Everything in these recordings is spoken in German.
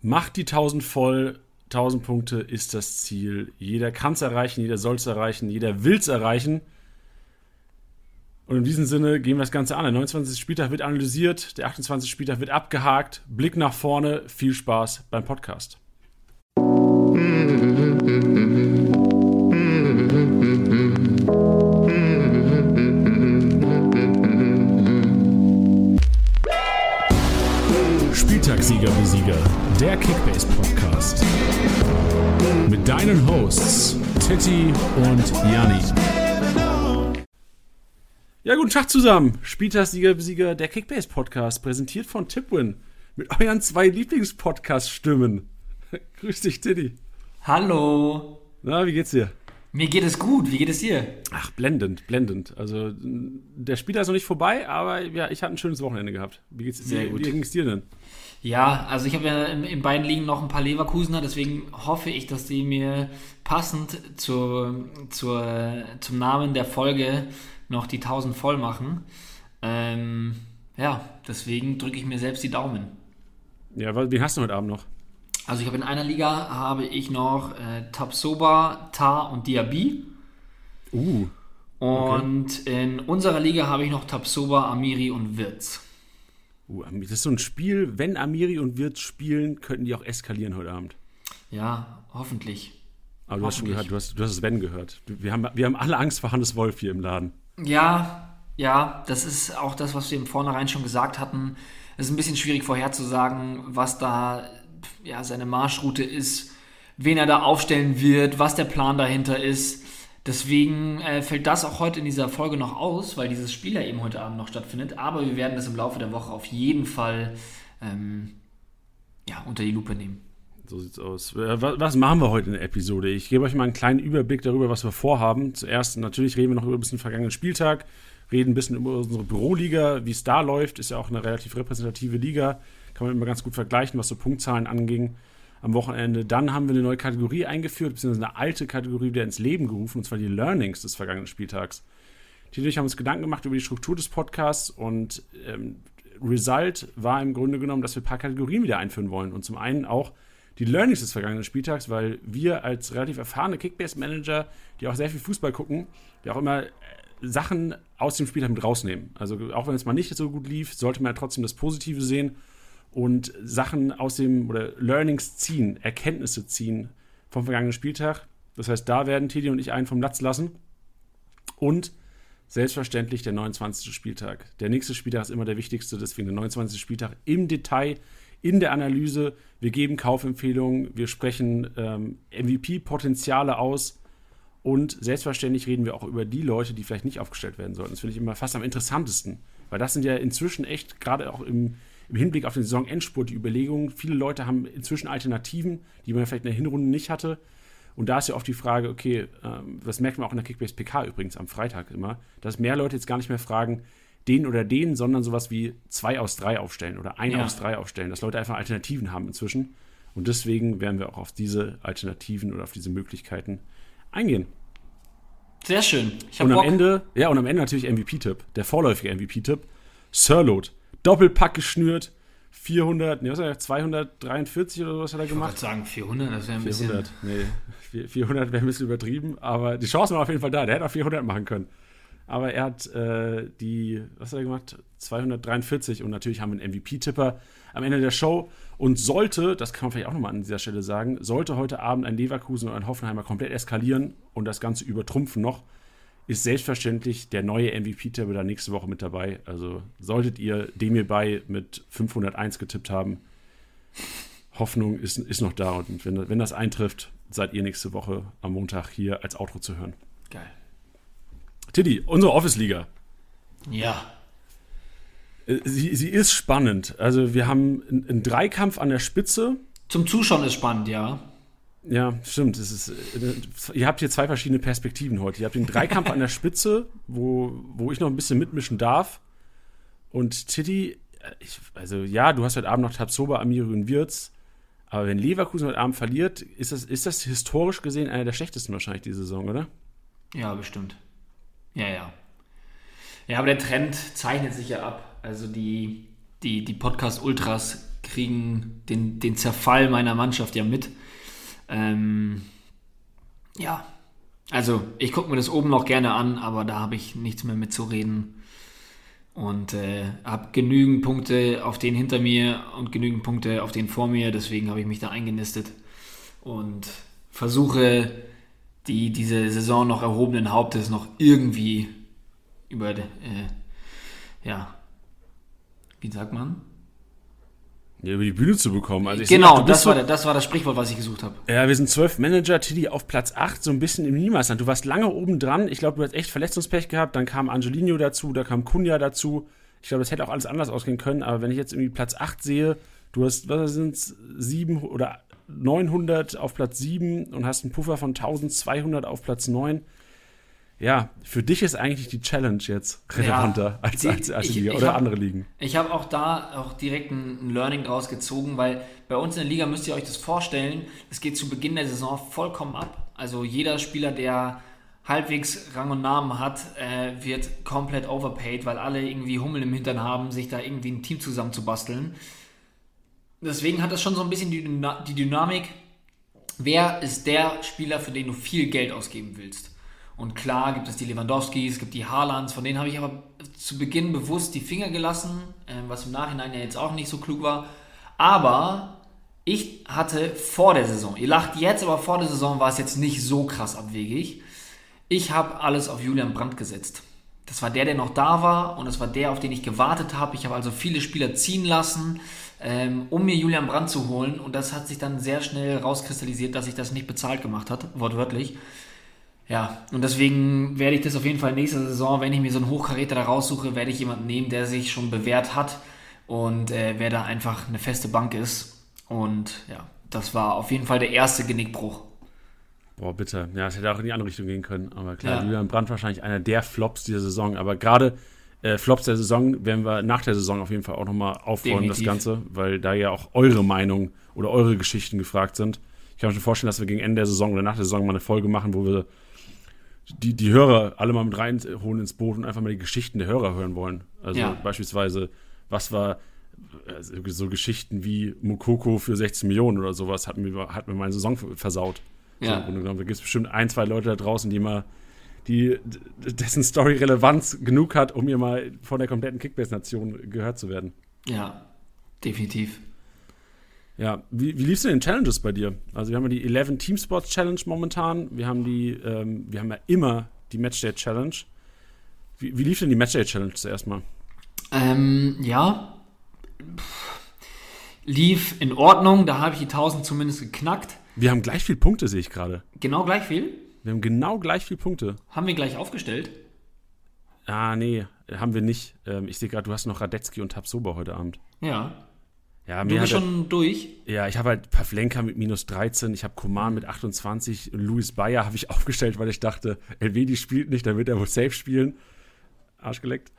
Macht die 1000 voll. 1000 Punkte ist das Ziel. Jeder kann es erreichen, jeder soll es erreichen, jeder will es erreichen. Und in diesem Sinne gehen wir das Ganze an. Der 29. Spieltag wird analysiert, der 28. Spieltag wird abgehakt. Blick nach vorne. Viel Spaß beim Podcast. Spieltagssieger wie Sieger, der Kickbase Podcast. Mit deinen Hosts Titti und Janni. Ja, guten Tag zusammen. Spieltagssieger wie Sieger, der Kickbase Podcast, präsentiert von Tipwin. Mit euren zwei Lieblingspodcast-Stimmen. Grüß dich, Titti. Hallo. Na, wie geht's dir? Mir geht es gut. Wie geht es dir? Ach, blendend, blendend. Also, der Spieltag ist noch nicht vorbei, aber ja, ich hatte ein schönes Wochenende gehabt. Wie geht's Sehr wie, gut. Wie ging's dir denn? Ja, also ich habe ja in, in beiden Ligen noch ein paar Leverkusener, deswegen hoffe ich, dass die mir passend zur, zur, zum Namen der Folge noch die 1000 voll machen. Ähm, ja, deswegen drücke ich mir selbst die Daumen. Ja, wen hast du heute Abend noch? Also ich habe in einer Liga habe ich noch äh, Tapsoba, Tar und Diaby. Uh, Und in unserer Liga habe ich noch Tapsoba, Amiri und Wirtz. Uh, das ist so ein Spiel, wenn Amiri und Wirtz spielen, könnten die auch eskalieren heute Abend. Ja, hoffentlich. Aber du hast schon gehört, du hast, du hast Sven gehört. Wir haben, wir haben alle Angst vor Hannes Wolf hier im Laden. Ja, ja, das ist auch das, was wir im Vornherein schon gesagt hatten. Es ist ein bisschen schwierig vorherzusagen, was da ja, seine Marschroute ist, wen er da aufstellen wird, was der Plan dahinter ist. Deswegen äh, fällt das auch heute in dieser Folge noch aus, weil dieses Spiel ja eben heute Abend noch stattfindet. Aber wir werden das im Laufe der Woche auf jeden Fall ähm, ja, unter die Lupe nehmen. So sieht's aus. Äh, wa- Was machen wir heute in der Episode? Ich gebe euch mal einen kleinen Überblick darüber, was wir vorhaben. Zuerst natürlich reden wir noch über ein bisschen den vergangenen Spieltag, reden ein bisschen über unsere Büroliga, wie es da läuft. Ist ja auch eine relativ repräsentative Liga. Kann man immer ganz gut vergleichen, was so Punktzahlen anging am Wochenende. Dann haben wir eine neue Kategorie eingeführt, beziehungsweise eine alte Kategorie wieder ins Leben gerufen, und zwar die Learnings des vergangenen Spieltags. Und ich haben uns Gedanken gemacht über die Struktur des Podcasts und ähm, Result war im Grunde genommen, dass wir ein paar Kategorien wieder einführen wollen. Und zum einen auch die Learnings des vergangenen Spieltags, weil wir als relativ erfahrene Kickbase-Manager, die auch sehr viel Fußball gucken, die auch immer äh, Sachen aus dem Spieltag mit rausnehmen. Also auch wenn es mal nicht so gut lief, sollte man ja trotzdem das Positive sehen und Sachen aus dem oder Learnings ziehen, Erkenntnisse ziehen vom vergangenen Spieltag. Das heißt, da werden Teddy und ich einen vom Latz lassen. Und selbstverständlich der 29. Spieltag. Der nächste Spieltag ist immer der wichtigste, deswegen der 29. Spieltag im Detail, in der Analyse. Wir geben Kaufempfehlungen, wir sprechen ähm, MVP-Potenziale aus und selbstverständlich reden wir auch über die Leute, die vielleicht nicht aufgestellt werden sollten. Das finde ich immer fast am interessantesten, weil das sind ja inzwischen echt, gerade auch im, im Hinblick auf den Saisonendspurt, die Überlegungen. Viele Leute haben inzwischen Alternativen, die man vielleicht in der Hinrunde nicht hatte. Und da ist ja oft die Frage, okay, ähm, das merkt man auch in der Kickbase PK übrigens am Freitag immer, dass mehr Leute jetzt gar nicht mehr fragen, den oder den, sondern sowas wie zwei aus drei aufstellen oder ein Ja. aus drei aufstellen, dass Leute einfach Alternativen haben inzwischen. Und deswegen werden wir auch auf diese Alternativen oder auf diese Möglichkeiten eingehen. Sehr schön. Und am Bock. Ende, ja, und am Ende natürlich MVP-Tipp, der vorläufige MVP-Tipp. Sirlot, Doppelpack geschnürt, 400, ne, was hat er, 243 oder sowas hat er Ich gemacht? gerade sagen 400, das wäre ein 400, nee, 400 wäre ein bisschen übertrieben, aber die Chancen waren auf jeden Fall da. Der hätte auch 400 machen können. Aber er hat äh, die, was hat er gemacht? 243 und natürlich haben wir einen MVP-Tipper am Ende der Show. Und sollte, das kann man vielleicht auch nochmal an dieser Stelle sagen, sollte heute Abend ein Leverkusen und ein Hoffenheimer komplett eskalieren und das Ganze übertrumpfen noch, ist selbstverständlich der neue MVP-Tipper da nächste Woche mit dabei. Also solltet ihr dem hierbei mit 501 getippt haben, Hoffnung ist, ist noch da. Und wenn, wenn das eintrifft, seid ihr nächste Woche am Montag hier als Outro zu hören. Geil. Tiddy, unsere Office-Liga. Ja. Äh, Sie, sie ist spannend. Also wir haben einen Dreikampf an der Spitze. Zum Zuschauen ist spannend, ja. Ja, stimmt. Ist, äh, ihr habt hier zwei verschiedene Perspektiven heute. Ihr habt den Dreikampf an der Spitze, wo, wo ich noch ein bisschen mitmischen darf. Und Tiddy, äh, ich, also ja, du hast heute Abend noch Tabsoba, Amiri und Wirtz. Aber wenn Leverkusen heute Abend verliert, ist das, ist das historisch gesehen einer der schlechtesten wahrscheinlich diese Saison, oder? Ja, bestimmt. Ja, ja. Ja, aber der Trend zeichnet sich ja ab. Also die, die, die Podcast-Ultras kriegen den, den Zerfall meiner Mannschaft ja mit. Ähm, ja, also ich gucke mir das oben noch gerne an, aber da habe ich nichts mehr mitzureden. Und äh, habe genügend Punkte auf den hinter mir und genügend Punkte auf den vor mir. Deswegen habe ich mich da eingenistet und versuche die diese Saison noch erhobenen Hauptes noch irgendwie über, äh, ja, wie sagt man? Ja, über die Bühne zu bekommen. Also genau, sag, das, war der, das war das Sprichwort, was ich gesucht habe. Ja, wir sind zwölf Manager, Tilly auf Platz 8, so ein bisschen im Niemandsland. Du warst lange oben dran. Ich glaube, du hast echt Verletzungspech gehabt. Dann kam Angelino dazu, da kam Kunja dazu. Ich glaube, das hätte auch alles anders ausgehen können. Aber wenn ich jetzt irgendwie Platz 8 sehe, du hast, was sind es, 7 oder 900 auf Platz 7 und hast einen Puffer von 1200 auf Platz 9 ja, für dich ist eigentlich die Challenge jetzt relevanter ja, als, die, als, als ich, Liga oder hab, andere Ligen. Ich habe auch da auch direkt ein, Learning draus gezogen, weil bei uns in der Liga müsst ihr euch das vorstellen, es geht zu Beginn der Saison vollkommen ab. Also jeder Spieler, der halbwegs Rang und Namen hat, äh, wird komplett overpaid, weil alle irgendwie Hummel im Hintern haben, sich da irgendwie ein Team zusammenzubasteln. Deswegen hat das schon so ein bisschen die, die Dynamik. Wer ist der Spieler, für den du viel Geld ausgeben willst? Und klar gibt es die Lewandowskis, es gibt die Haalands, von denen habe ich aber zu Beginn bewusst die Finger gelassen, äh, was im Nachhinein ja jetzt auch nicht so klug war. Aber ich hatte vor der Saison, ihr lacht jetzt, aber vor der Saison war es jetzt nicht so krass abwegig. Ich habe alles auf Julian Brandt gesetzt. Das war der, der noch da war und das war der, auf den ich gewartet habe. Ich habe also viele Spieler ziehen lassen, ähm, um mir Julian Brandt zu holen und das hat sich dann sehr schnell rauskristallisiert, dass ich das nicht bezahlt gemacht hat, wortwörtlich. Ja, und deswegen werde ich das auf jeden Fall nächste Saison, wenn ich mir so einen Hochkaräter da raussuche, werde ich jemanden nehmen, der sich schon bewährt hat und äh, wer da einfach eine feste Bank ist. Und ja, das war auf jeden Fall der erste Genickbruch. Boah, bitte. Ja, es hätte auch in die andere Richtung gehen können. Aber klar, ja. Julian Brandt wahrscheinlich einer der Flops dieser Saison. Aber gerade äh, Flops der Saison werden wir nach der Saison auf jeden Fall auch nochmal aufräumen, Definitiv. das Ganze, weil da ja auch eure Meinung oder eure Geschichten gefragt sind. Ich kann mir schon vorstellen, dass wir gegen Ende der Saison oder nach der Saison mal eine Folge machen, wo wir die, die Hörer alle mal mit reinholen ins Boot und einfach mal die Geschichten der Hörer hören wollen. Also ja. beispielsweise, was war also so Geschichten wie Mukoko für 16 Millionen oder sowas hat mir, hat mir meine Saison versaut. Ja. So, da gibt es bestimmt ein, zwei Leute da draußen, die mal die, dessen Story Relevanz genug hat, um ihr mal von der kompletten Kickbase-Nation gehört zu werden. Ja, definitiv. Ja, wie, wie liefst du den Challenges bei dir? Also wir haben ja die 11 Team Sports Challenge momentan. Wir haben die, ähm, wir haben ja immer die Matchday Challenge. Wie, wie lief denn die Matchday Challenge zuerst mal? Ähm, ja, lief in Ordnung. Da habe ich die 1000 zumindest geknackt. Wir haben gleich viel Punkte, sehe ich gerade. Genau gleich viel? Wir haben genau gleich viel Punkte. Haben wir gleich aufgestellt? Ah, nee, haben wir nicht. Ähm, ich sehe gerade, du hast noch Radetzky und Tabsoba heute Abend. Ja. Ja, du bist schon er, durch? Ja, ich habe halt Pavlenka mit minus 13, ich habe Koman mit 28, Luis Bayer habe ich aufgestellt, weil ich dachte, Elvedi spielt nicht, dann wird er wohl safe spielen. Arschgeleckt.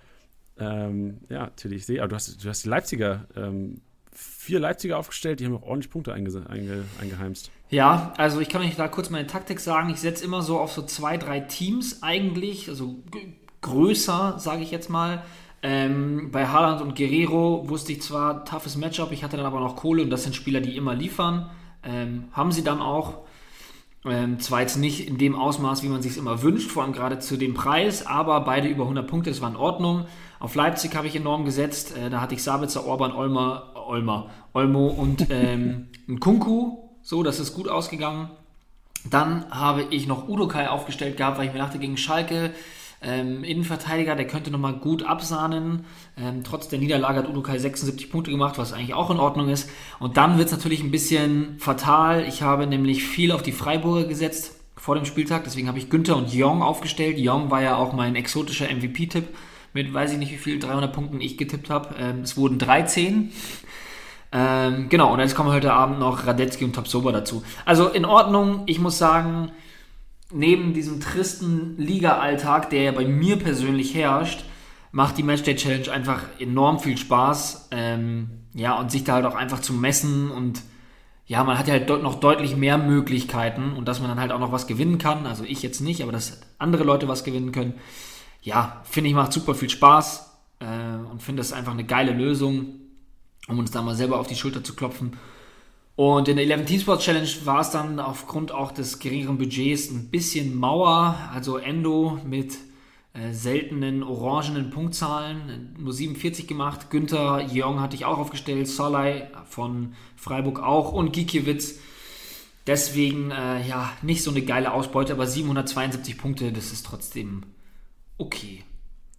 Ähm, ja, natürlich, ich sehe, aber du hast, du hast die Leipziger, ähm, vier Leipziger aufgestellt, die haben auch ordentlich Punkte einge, einge, eingeheimst. Ja, also ich kann euch da kurz meine Taktik sagen. Ich setze immer so auf so zwei, drei Teams eigentlich, also größer, sage ich jetzt mal. Ähm, bei Haaland und Guerrero wusste ich zwar, toughes Matchup, ich hatte dann aber noch Kohle und das sind Spieler, die immer liefern. Ähm, haben sie dann auch. Ähm, zwar jetzt nicht in dem Ausmaß, wie man sich immer wünscht, vor allem gerade zu dem Preis, aber beide über 100 Punkte, das war in Ordnung. Auf Leipzig habe ich enorm gesetzt. Äh, da hatte ich Sabitzer, Orban, Olmer, Olmer, Olmo und ähm, Kunku. So, das ist gut ausgegangen. Dann habe ich noch Udokai aufgestellt gehabt, weil ich mir dachte, gegen Schalke ähm, Innenverteidiger, der könnte nochmal gut absahnen. Ähm, trotz der Niederlage hat Udokai 76 Punkte gemacht, was eigentlich auch in Ordnung ist. Und dann wird es natürlich ein bisschen fatal. Ich habe nämlich viel auf die Freiburger gesetzt vor dem Spieltag. Deswegen habe ich Günther und Jong aufgestellt. Jong war ja auch mein exotischer MVP-Tipp mit, weiß ich nicht wie viel, 300 Punkten ich getippt habe. Ähm, es wurden 13. Ähm, genau, und jetzt kommen heute Abend noch Radetzky und Topsoba dazu. Also in Ordnung, ich muss sagen, neben diesem tristen Liga-Alltag, der ja bei mir persönlich herrscht, macht die Matchday Challenge einfach enorm viel Spaß. Ähm, ja, und sich da halt auch einfach zu messen und ja, man hat ja halt noch deutlich mehr Möglichkeiten und dass man dann halt auch noch was gewinnen kann. Also ich jetzt nicht, aber dass andere Leute was gewinnen können. Ja, finde ich macht super viel Spaß äh, und finde das einfach eine geile Lösung. um uns da mal selber auf die Schulter zu klopfen. Und in der 11 Team Sports Challenge war es dann aufgrund auch des geringeren Budgets ein bisschen Mauer. Also Endo mit äh, seltenen orangenen Punktzahlen, nur 47 gemacht. Günther Jong hatte ich auch aufgestellt, Solai von Freiburg auch und Gikiewicz. Deswegen, äh, ja, nicht so eine geile Ausbeute, aber 772 Punkte, das ist trotzdem okay.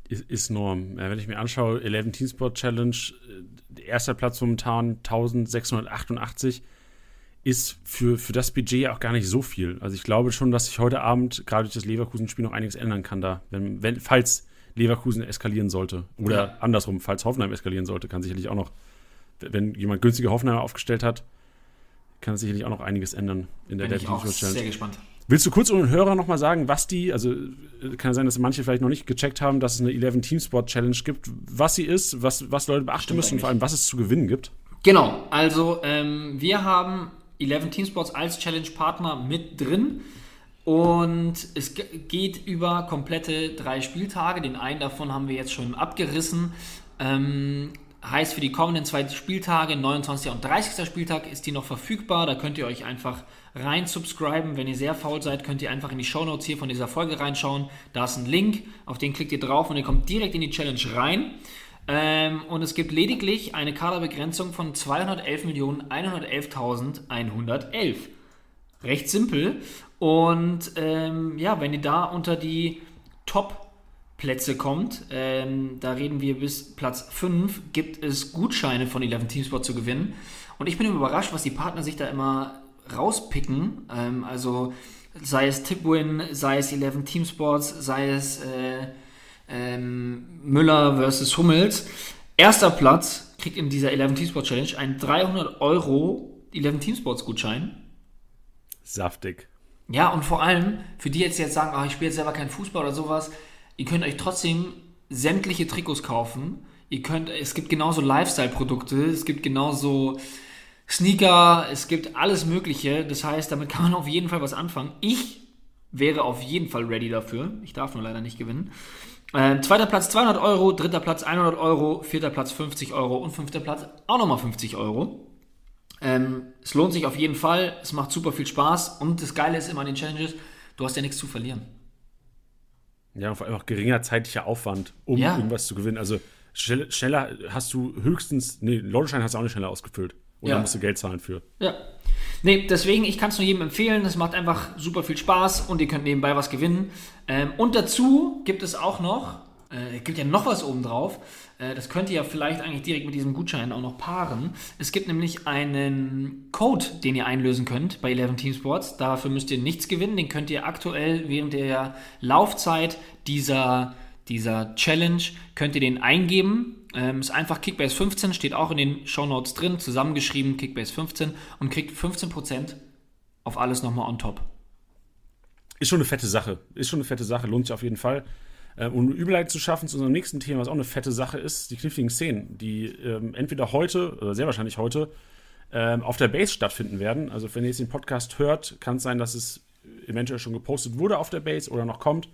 Ist, ist Norm. Wenn ich mir anschaue, 11 Team Sport Challenge, äh, erster Platz momentan 1688 ist für, für das Budget auch gar nicht so viel. Also ich glaube schon, dass sich heute Abend gerade durch das Leverkusen-Spiel noch einiges ändern kann da, wenn, wenn, falls Leverkusen eskalieren sollte. Oder ja. andersrum, falls Hoffenheim eskalieren sollte, kann sicherlich auch noch, wenn jemand günstige Hoffenheim aufgestellt hat, kann sicherlich auch noch einiges ändern in der Bin ich auch Challenge. sehr gespannt. Willst du kurz um den Hörer nochmal sagen, was die, also äh, kann sein, dass manche vielleicht noch nicht gecheckt haben, dass es eine 11 Team Sport Challenge gibt, was sie ist, was, was Leute beachten Stimmt müssen und vor allem, was es zu gewinnen gibt? Genau, also ähm, wir haben 11 Team Sports als Challenge-Partner mit drin. Und es geht über komplette drei Spieltage. Den einen davon haben wir jetzt schon abgerissen. Ähm, heißt für die kommenden zwei Spieltage, 29. und 30. Spieltag, ist die noch verfügbar. Da könnt ihr euch einfach rein subscriben. Wenn ihr sehr faul seid, könnt ihr einfach in die Show Notes hier von dieser Folge reinschauen. Da ist ein Link, auf den klickt ihr drauf und ihr kommt direkt in die Challenge rein. Ähm, und es gibt lediglich eine Kaderbegrenzung von 211.111.111. Recht simpel. Und ähm, ja, wenn ihr da unter die Top-Plätze kommt, ähm, da reden wir bis Platz 5, gibt es Gutscheine von 11 Teamsport zu gewinnen. Und ich bin überrascht, was die Partner sich da immer rauspicken. Ähm, also sei es Tipwin, sei es 11 Teamsports, sei es äh, ähm, Müller versus Hummels. Erster Platz kriegt in dieser 11 Teamsports Challenge einen 300 Euro 11 Teamsports Gutschein. Saftig. Ja, und vor allem, für die jetzt, jetzt sagen, ach, ich spiele jetzt selber keinen Fußball oder sowas, ihr könnt euch trotzdem sämtliche Trikots kaufen. Ihr könnt, es gibt genauso Lifestyle-Produkte, es gibt genauso Sneaker, es gibt alles Mögliche. Das heißt, damit kann man auf jeden Fall was anfangen. Ich wäre auf jeden Fall ready dafür. Ich darf nur leider nicht gewinnen. Äh, zweiter Platz 200 Euro, dritter Platz 100 Euro, vierter Platz 50 Euro und fünfter Platz auch nochmal 50 Euro. Ähm, es lohnt sich auf jeden Fall, es macht super viel Spaß und das Geile ist immer an den Challenges, du hast ja nichts zu verlieren. Ja, vor allem auch geringer zeitlicher Aufwand, um ja. irgendwas zu gewinnen. Also schneller hast du höchstens, nee, Lottoschein hast du auch nicht schneller ausgefüllt. Oder ja. musst du Geld zahlen für. Ja. Nee, deswegen, ich kann es nur jedem empfehlen. Es macht einfach super viel Spaß und ihr könnt nebenbei was gewinnen. Ähm, und dazu gibt es auch noch, äh, gibt ja noch was obendrauf. Äh, das könnt ihr ja vielleicht eigentlich direkt mit diesem Gutschein auch noch paaren. Es gibt nämlich einen Code, den ihr einlösen könnt bei 11 Team Sports. Dafür müsst ihr nichts gewinnen. Den könnt ihr aktuell während der Laufzeit dieser, dieser Challenge, könnt ihr den eingeben ähm, ist einfach Kickbase 15, steht auch in den Show Notes drin, zusammengeschrieben Kickbase 15 und kriegt 15% auf alles nochmal on top. Ist schon eine fette Sache. Ist schon eine fette Sache, lohnt sich auf jeden Fall. Ähm, um Überleitung zu schaffen zu unserem nächsten Thema, was auch eine fette Sache ist, die kniffligen Szenen, die ähm, entweder heute, oder sehr wahrscheinlich heute, ähm, auf der Base stattfinden werden. Also wenn ihr jetzt den Podcast hört, kann es sein, dass es eventuell schon gepostet wurde auf der Base oder noch kommt.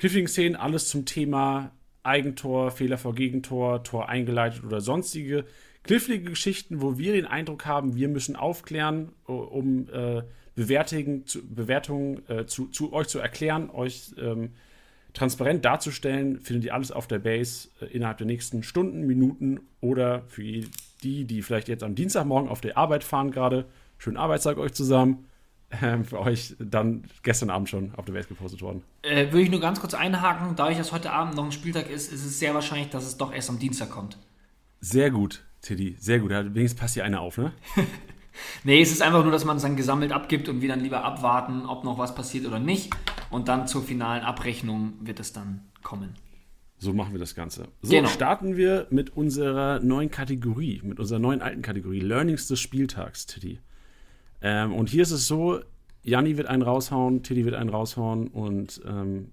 Kniffligen Szenen, alles zum Thema Eigentor, Fehler vor Gegentor, Tor eingeleitet oder sonstige knifflige Geschichten, wo wir den Eindruck haben, wir müssen aufklären, um äh, Bewertungen, zu, äh, zu, zu, euch zu erklären, euch ähm, transparent darzustellen, findet ihr alles auf der Base äh, innerhalb der nächsten Stunden, Minuten oder für die, die vielleicht jetzt am Dienstagmorgen auf der Arbeit fahren gerade, schönen Arbeitstag euch zusammen ähm, für euch dann gestern Abend schon auf der Welt gepostet worden. Äh, würde ich nur ganz kurz einhaken, da ich das heute Abend noch ein Spieltag ist, ist es sehr wahrscheinlich, dass es doch erst am Dienstag kommt. Sehr gut, Tiddy, sehr gut. Wenigstens passt hier einer auf, ne? nee, es ist einfach nur, dass man es dann gesammelt abgibt und wir dann lieber abwarten, ob noch was passiert oder nicht. Und dann zur finalen Abrechnung wird es dann kommen. So machen wir das Ganze. So, genau. starten wir mit unserer neuen Kategorie, mit unserer neuen alten Kategorie, Learnings des Spieltags, Tiddy. Ähm, und hier ist es so, Janni wird einen raushauen, Tiddy wird einen raushauen und ähm,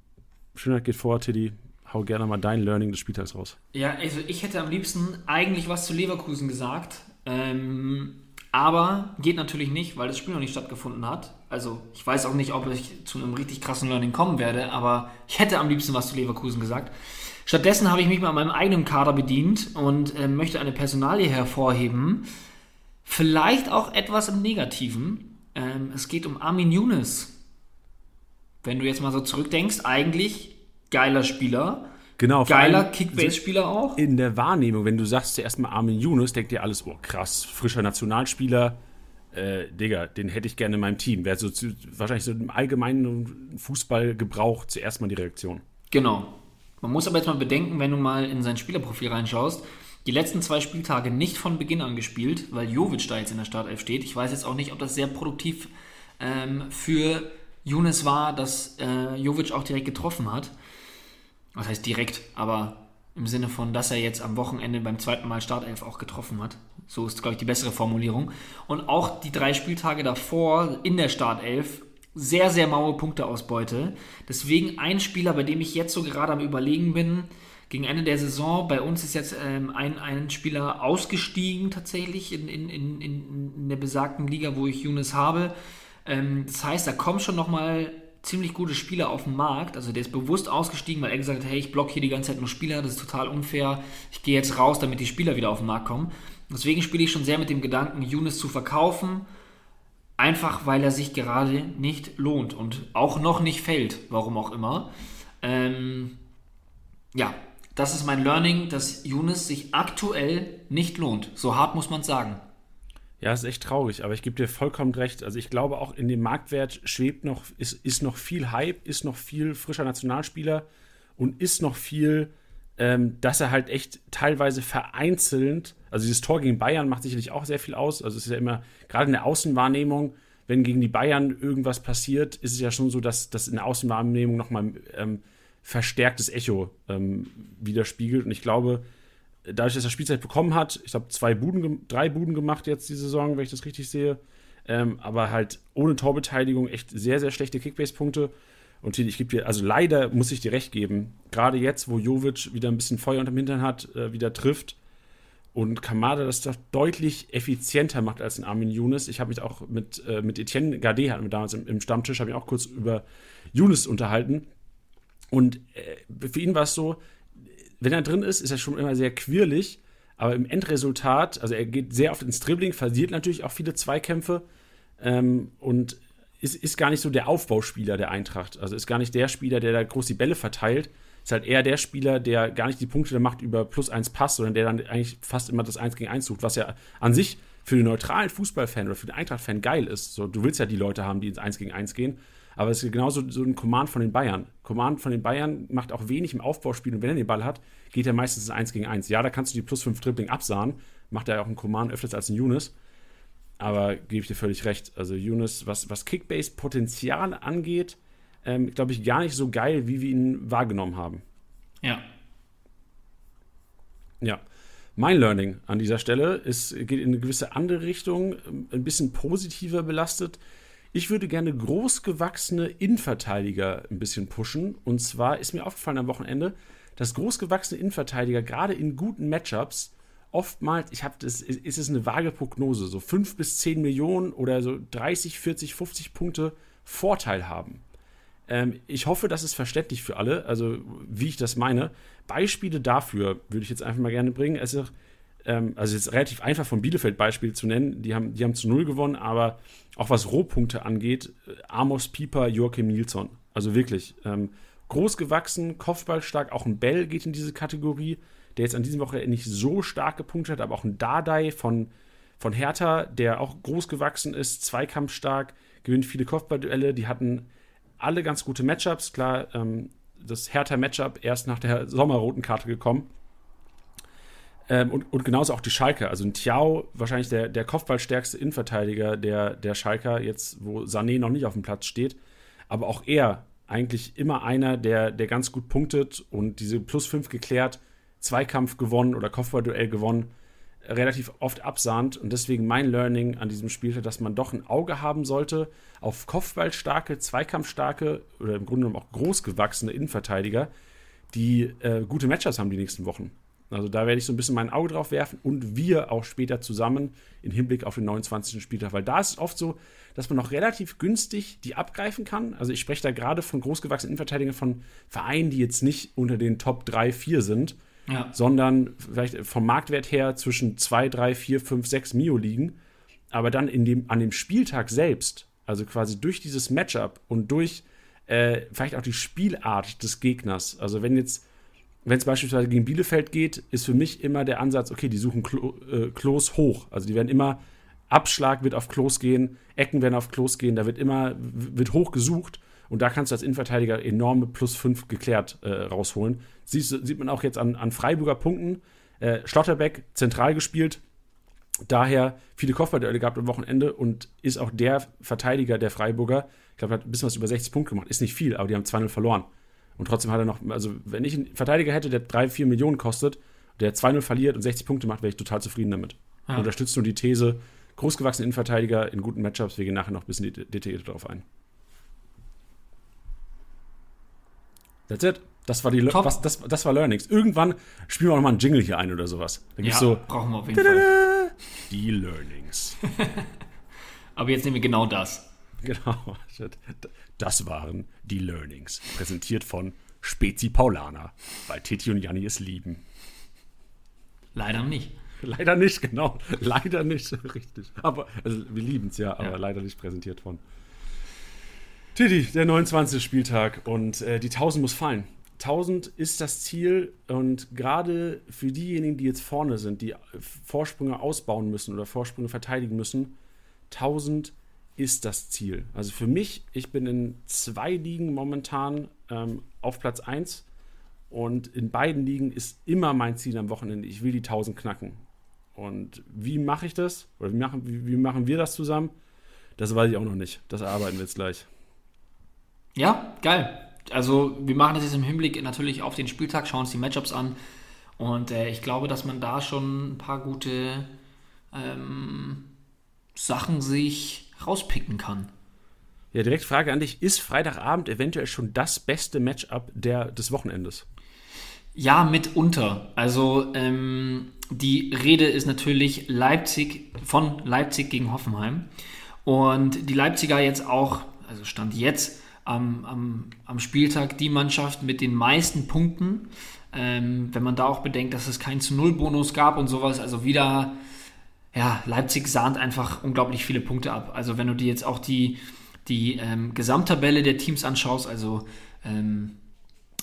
Schönheit geht vor, Tiddy. Hau gerne mal dein Learning des Spieltags raus. Ja, also ich hätte am liebsten eigentlich was zu Leverkusen gesagt. Ähm, aber geht natürlich nicht, weil das Spiel noch nicht stattgefunden hat. Also ich weiß auch nicht, ob ich zu einem richtig krassen Learning kommen werde, aber ich hätte am liebsten was zu Leverkusen gesagt. Stattdessen habe ich mich mal an meinem eigenen Kader bedient und äh, möchte eine Personalie hervorheben. Vielleicht auch etwas im Negativen. Ähm, es geht um Armin Younes. Wenn du jetzt mal so zurückdenkst, eigentlich geiler Spieler. Genau, geiler Kickbase-Spieler auch. In der Wahrnehmung, wenn du sagst zuerst mal Armin Younes, denkt dir alles, oh krass, frischer Nationalspieler, äh, Digga, den hätte ich gerne in meinem Team. Wäre so zu, wahrscheinlich so im allgemeinen Fußballgebrauch zuerst mal die Reaktion. Genau. Man muss aber jetzt mal bedenken, wenn du mal in sein Spielerprofil reinschaust, die letzten zwei Spieltage nicht von Beginn an gespielt, weil Jovic da jetzt in der Startelf steht. Ich weiß jetzt auch nicht, ob das sehr produktiv ähm, für Younes war, dass äh, Jovic auch direkt getroffen hat. Was heißt direkt, aber im Sinne von, dass er jetzt am Wochenende beim zweiten Mal Startelf auch getroffen hat. So ist, glaube ich, die bessere Formulierung. Und auch die drei Spieltage davor in der Startelf sehr, sehr maue Punkteausbeute. Deswegen ein Spieler, bei dem ich jetzt so gerade am Überlegen bin, gegen Ende der Saison. Bei uns ist jetzt ähm, ein, ein Spieler ausgestiegen tatsächlich in, in, in, in der besagten Liga, wo ich Younes habe. Ähm, das heißt, da kommen schon nochmal ziemlich gute Spieler auf den Markt. Also der ist bewusst ausgestiegen, weil er gesagt hat, hey, ich block hier die ganze Zeit nur Spieler, das ist total unfair. Ich gehe jetzt raus, damit die Spieler wieder auf den Markt kommen. Deswegen spiele ich schon sehr mit dem Gedanken, Younes zu verkaufen. Einfach weil er sich gerade nicht lohnt und auch noch nicht fällt, warum auch immer. Ähm, ja, das ist mein Learning, dass Younes sich aktuell nicht lohnt. So hart muss man sagen. Ja, ist echt traurig, aber ich gebe dir vollkommen recht. Also ich glaube auch in dem Marktwert schwebt noch, ist, ist noch viel Hype, ist noch viel frischer Nationalspieler und ist noch viel, ähm, dass er halt echt teilweise vereinzelt, also dieses Tor gegen Bayern macht sicherlich auch sehr viel aus. Also es ist ja immer, gerade in der Außenwahrnehmung, wenn gegen die Bayern irgendwas passiert, ist es ja schon so, dass das in der Außenwahrnehmung nochmal ähm, verstärktes Echo ähm, widerspiegelt. Und ich glaube, dadurch, dass er Spielzeit bekommen hat, ich glaube, zwei Buden, drei Buden gemacht jetzt die Saison, wenn ich das richtig sehe. Ähm, aber halt ohne Torbeteiligung echt sehr, sehr schlechte Kickbase-Punkte. Und ich gebe dir, also leider muss ich dir recht geben, gerade jetzt, wo Jovic wieder ein bisschen Feuer unterm Hintern hat, äh, wieder trifft und Kamada das doch deutlich effizienter macht als ein Armin Younes. Ich habe mich auch mit, äh, mit Etienne Gade, hatten wir damals im, im Stammtisch, habe ich auch kurz über Younes unterhalten. Und äh, für ihn war es so, wenn er drin ist, ist er schon immer sehr quirlig, aber im Endresultat, also er geht sehr oft ins Dribbling, verliert natürlich auch viele Zweikämpfe ähm, und ist, ist gar nicht so der Aufbauspieler der Eintracht. Also ist gar nicht der Spieler, der da groß die Bälle verteilt. Ist halt eher der Spieler, der gar nicht die Punkte macht über plus eins Pass, sondern der dann eigentlich fast immer das 1 gegen 1 sucht, was ja an sich für den neutralen Fußballfan oder für den Eintracht-Fan geil ist. So, du willst ja die Leute haben, die ins 1 gegen 1 gehen. Aber es ist genauso so ein Command von den Bayern. Command von den Bayern macht auch wenig im Aufbauspiel und wenn er den Ball hat, geht er meistens in 1 gegen 1. Ja, da kannst du die plus 5 Dribbling absahen, macht er auch ein Command öfters als ein Younes. Aber gebe ich dir völlig recht. Also Younes, was, was Kickbase-Potenzial angeht, ähm, glaube ich, gar nicht so geil, wie wir ihn wahrgenommen haben. Ja. Ja. Mein Learning an dieser Stelle ist, geht in eine gewisse andere Richtung, ein bisschen positiver belastet. Ich würde gerne großgewachsene Innenverteidiger ein bisschen pushen. Und zwar ist mir aufgefallen am Wochenende, dass großgewachsene Innenverteidiger gerade in guten Matchups oftmals, ich habe das, ist es eine vage Prognose, so 5 bis 10 Millionen oder so 30, 40, 50 Punkte Vorteil haben. Ähm, ich hoffe, das ist verständlich für alle, also wie ich das meine. Beispiele dafür würde ich jetzt einfach mal gerne bringen. Ist ähm, also jetzt relativ einfach vom Bielefeld-Beispiel zu nennen, die haben, die haben zu null gewonnen, aber auch was Rohpunkte angeht, äh, Amos Pieper, Joachim Nilsson. Also wirklich ähm, groß gewachsen, Kopfballstark, auch ein Bell geht in diese Kategorie, der jetzt an diesem Wochenende nicht so stark gepunktet hat, aber auch ein Dardai von, von Hertha, der auch groß gewachsen ist, zweikampfstark, gewinnt viele Kopfballduelle, die hatten alle ganz gute Matchups. Klar, ähm, das Hertha-Matchup erst nach der sommerroten Karte gekommen. Ähm, und, und genauso auch die Schalke. Also ein Tiao, wahrscheinlich der, der Kopfballstärkste Innenverteidiger der, der Schalker, jetzt wo Sané noch nicht auf dem Platz steht. Aber auch er eigentlich immer einer, der, der ganz gut punktet und diese plus 5 geklärt, Zweikampf gewonnen oder Kopfballduell gewonnen, relativ oft absahnt. Und deswegen mein Learning an diesem Spiel, dass man doch ein Auge haben sollte auf Kopfballstarke, Zweikampfstarke oder im Grunde genommen auch großgewachsene Innenverteidiger, die äh, gute Matchups haben die nächsten Wochen. Also da werde ich so ein bisschen mein Auge drauf werfen und wir auch später zusammen im Hinblick auf den 29. Spieltag, weil da ist es oft so, dass man noch relativ günstig die abgreifen kann. Also ich spreche da gerade von großgewachsenen Innenverteidigern von Vereinen, die jetzt nicht unter den Top 3, 4 sind, ja. sondern vielleicht vom Marktwert her zwischen 2, 3, 4, 5, 6 Mio liegen. Aber dann in dem, an dem Spieltag selbst, also quasi durch dieses Matchup und durch äh, vielleicht auch die Spielart des Gegners. Also wenn jetzt, wenn es beispielsweise gegen Bielefeld geht, ist für mich immer der Ansatz, okay, die suchen Klo, äh, Klos hoch. Also die werden immer, Abschlag wird auf Klos gehen, Ecken werden auf Klos gehen, da wird immer, wird hoch gesucht. Und da kannst du als Innenverteidiger enorme plus 5 geklärt äh, rausholen. Siehst, sieht man auch jetzt an, an Freiburger Punkten. Äh, Schlotterbeck zentral gespielt, daher viele Kopfballduelle gehabt am Wochenende und ist auch der Verteidiger der Freiburger. Ich glaube, hat ein bisschen was über 60 Punkte gemacht. Ist nicht viel, aber die haben 2-0 verloren. Und trotzdem hat er noch, also wenn ich einen Verteidiger hätte, der 3, 4 Millionen kostet, der 2-0 verliert und 60 Punkte macht, wäre ich total zufrieden damit. Ja. Unterstützt nur die These, großgewachsene Innenverteidiger in guten Matchups. Wir gehen nachher noch ein bisschen detailliert darauf ein. That's it. Das war die was, das, das war Learnings. Irgendwann spielen wir auch noch mal einen Jingle hier ein oder sowas. Da gibt's ja, so brauchen wir auf jeden Fall. Die Learnings. Aber jetzt nehmen wir genau das. Genau. Das waren die Learnings. Präsentiert von Spezi Paulana, weil Titi und Janni es lieben. Leider nicht. Leider nicht, genau. Leider nicht, richtig. Aber also, wir lieben es ja, aber ja. leider nicht präsentiert von. Titi, der 29. Spieltag und äh, die 1000 muss fallen. 1000 ist das Ziel und gerade für diejenigen, die jetzt vorne sind, die Vorsprünge ausbauen müssen oder Vorsprünge verteidigen müssen, 1000 ist das Ziel. Also für mich, ich bin in zwei Ligen momentan ähm, auf Platz 1 und in beiden Ligen ist immer mein Ziel am Wochenende, ich will die 1000 knacken. Und wie mache ich das? Oder wie machen, wie, wie machen wir das zusammen? Das weiß ich auch noch nicht. Das arbeiten wir jetzt gleich. Ja, geil also wir machen das jetzt im Hinblick natürlich auf den Spieltag, schauen uns die Matchups an. Und äh, ich glaube, dass man da schon ein paar gute ähm, Sachen sich rauspicken kann. Ja, direkt Frage an dich: Ist Freitagabend eventuell schon das beste Matchup der, des Wochenendes? Ja, mitunter. Also ähm, die Rede ist natürlich Leipzig von Leipzig gegen Hoffenheim. Und die Leipziger jetzt auch, also Stand jetzt, am, am, am Spieltag die Mannschaft mit den meisten Punkten. Ähm, wenn man da auch bedenkt, dass es keinen zu Null Bonus gab und sowas, also wieder, ja, Leipzig sahnt einfach unglaublich viele Punkte ab. Also wenn du dir jetzt auch die, die ähm, Gesamttabelle der Teams anschaust, also ähm,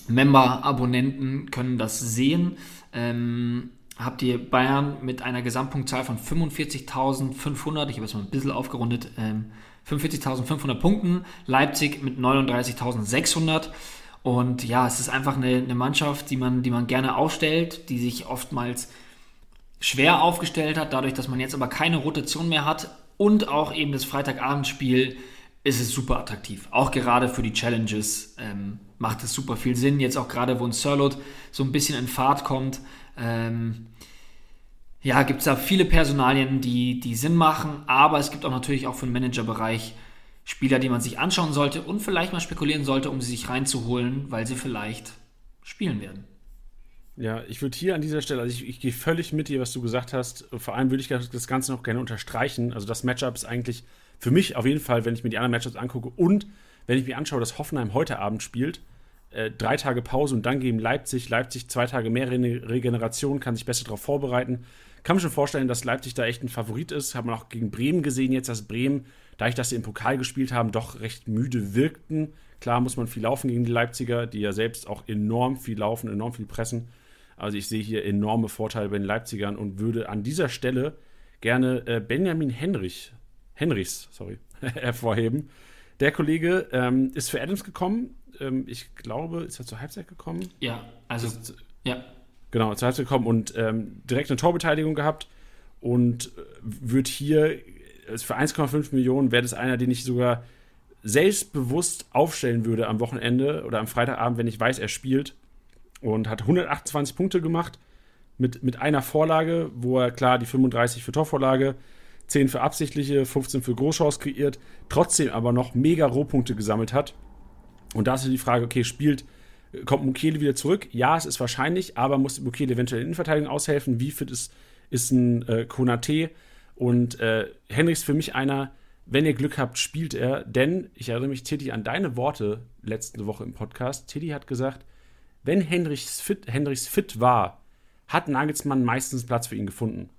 Member-Abonnenten können das sehen. Ähm, habt ihr Bayern mit einer Gesamtpunktzahl von 45.500, ich habe es mal ein bisschen aufgerundet, ähm, 45.500 Punkten, Leipzig mit 39.600. Und ja, es ist einfach eine, eine, Mannschaft, die man, die man gerne aufstellt, die sich oftmals schwer aufgestellt hat, dadurch, dass man jetzt aber keine Rotation mehr hat und auch eben das Freitagabendspiel ist es super attraktiv. Auch gerade für die Challenges ähm, macht es super viel Sinn. Jetzt auch gerade, wo ein Sirlot so ein bisschen in Fahrt kommt. Ähm, ja, gibt es da viele Personalien, die, die Sinn machen, aber es gibt auch natürlich auch für den Managerbereich Spieler, die man sich anschauen sollte und vielleicht mal spekulieren sollte, um sie sich reinzuholen, weil sie vielleicht spielen werden. Ja, ich würde hier an dieser Stelle, also ich, ich gehe völlig mit dir, was du gesagt hast. Vor allem würde ich das Ganze noch gerne unterstreichen. Also das Matchup ist eigentlich für mich auf jeden Fall, wenn ich mir die anderen Matchups angucke und wenn ich mir anschaue, dass Hoffenheim heute Abend spielt, äh, drei Tage Pause und dann gegen Leipzig, Leipzig zwei Tage mehr Regeneration, kann sich besser darauf vorbereiten kann mir schon vorstellen, dass Leipzig da echt ein Favorit ist. Hat man auch gegen Bremen gesehen jetzt, dass Bremen, dadurch, dass sie im Pokal gespielt haben, doch recht müde wirkten. Klar muss man viel laufen gegen die Leipziger, die ja selbst auch enorm viel laufen, enorm viel pressen. Also ich sehe hier enorme Vorteile bei den Leipzigern und würde an dieser Stelle gerne äh, Benjamin Henrich, Henrichs, sorry, hervorheben. Der Kollege ähm, ist für Adams gekommen. Ähm, ich glaube, ist er zur Halbzeit gekommen? Ja, also ist, ja. Genau, zur Halbzeit gekommen und ähm, direkt eine Torbeteiligung gehabt und äh, wird hier für 1,5 Millionen wäre das einer, den ich sogar selbstbewusst aufstellen würde am Wochenende oder am Freitagabend, wenn ich weiß, er spielt. Und hat 128 Punkte gemacht mit, mit einer Vorlage, wo er klar die 35 für Torvorlage, 10 für absichtliche, 15 für Großchance kreiert, trotzdem aber noch mega Rohpunkte gesammelt hat. Und da ist die Frage, okay, spielt Kommt Mukiele wieder zurück? Ja, es ist wahrscheinlich, aber muss Mukiele eventuell in Innenverteidigung aushelfen? Wie fit ist, ist ein äh, Konate? Und äh, Henrichs für mich einer, wenn ihr Glück habt, spielt er. Denn ich erinnere mich, Teddy, an deine Worte letzte Woche im Podcast. Teddy hat gesagt, wenn Henrichs fit, Henrichs fit war, hat Nagelsmann meistens Platz für ihn gefunden.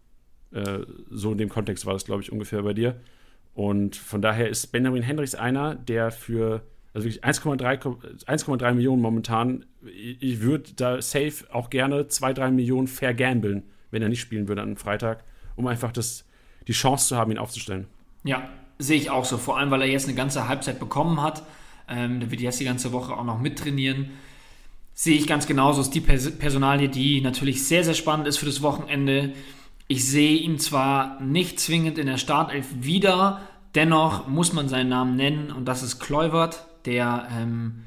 Äh, so in dem Kontext war das, glaube ich, ungefähr bei dir. Und von daher ist Benjamin Henrichs einer, der für also wirklich 1,3 Millionen momentan. Ich würde da safe auch gerne 2, 3 Millionen vergambeln, wenn er nicht spielen würde am Freitag, um einfach das, die Chance zu haben, ihn aufzustellen. Ja, sehe ich auch so. Vor allem, weil er jetzt eine ganze Halbzeit bekommen hat. Ähm, der wird jetzt die ganze Woche auch noch mittrainieren. Sehe ich ganz genauso. Ist die Personalie, die natürlich sehr, sehr spannend ist für das Wochenende. Ich sehe ihn zwar nicht zwingend in der Startelf wieder, dennoch muss man seinen Namen nennen und das ist Kluivert der, ähm,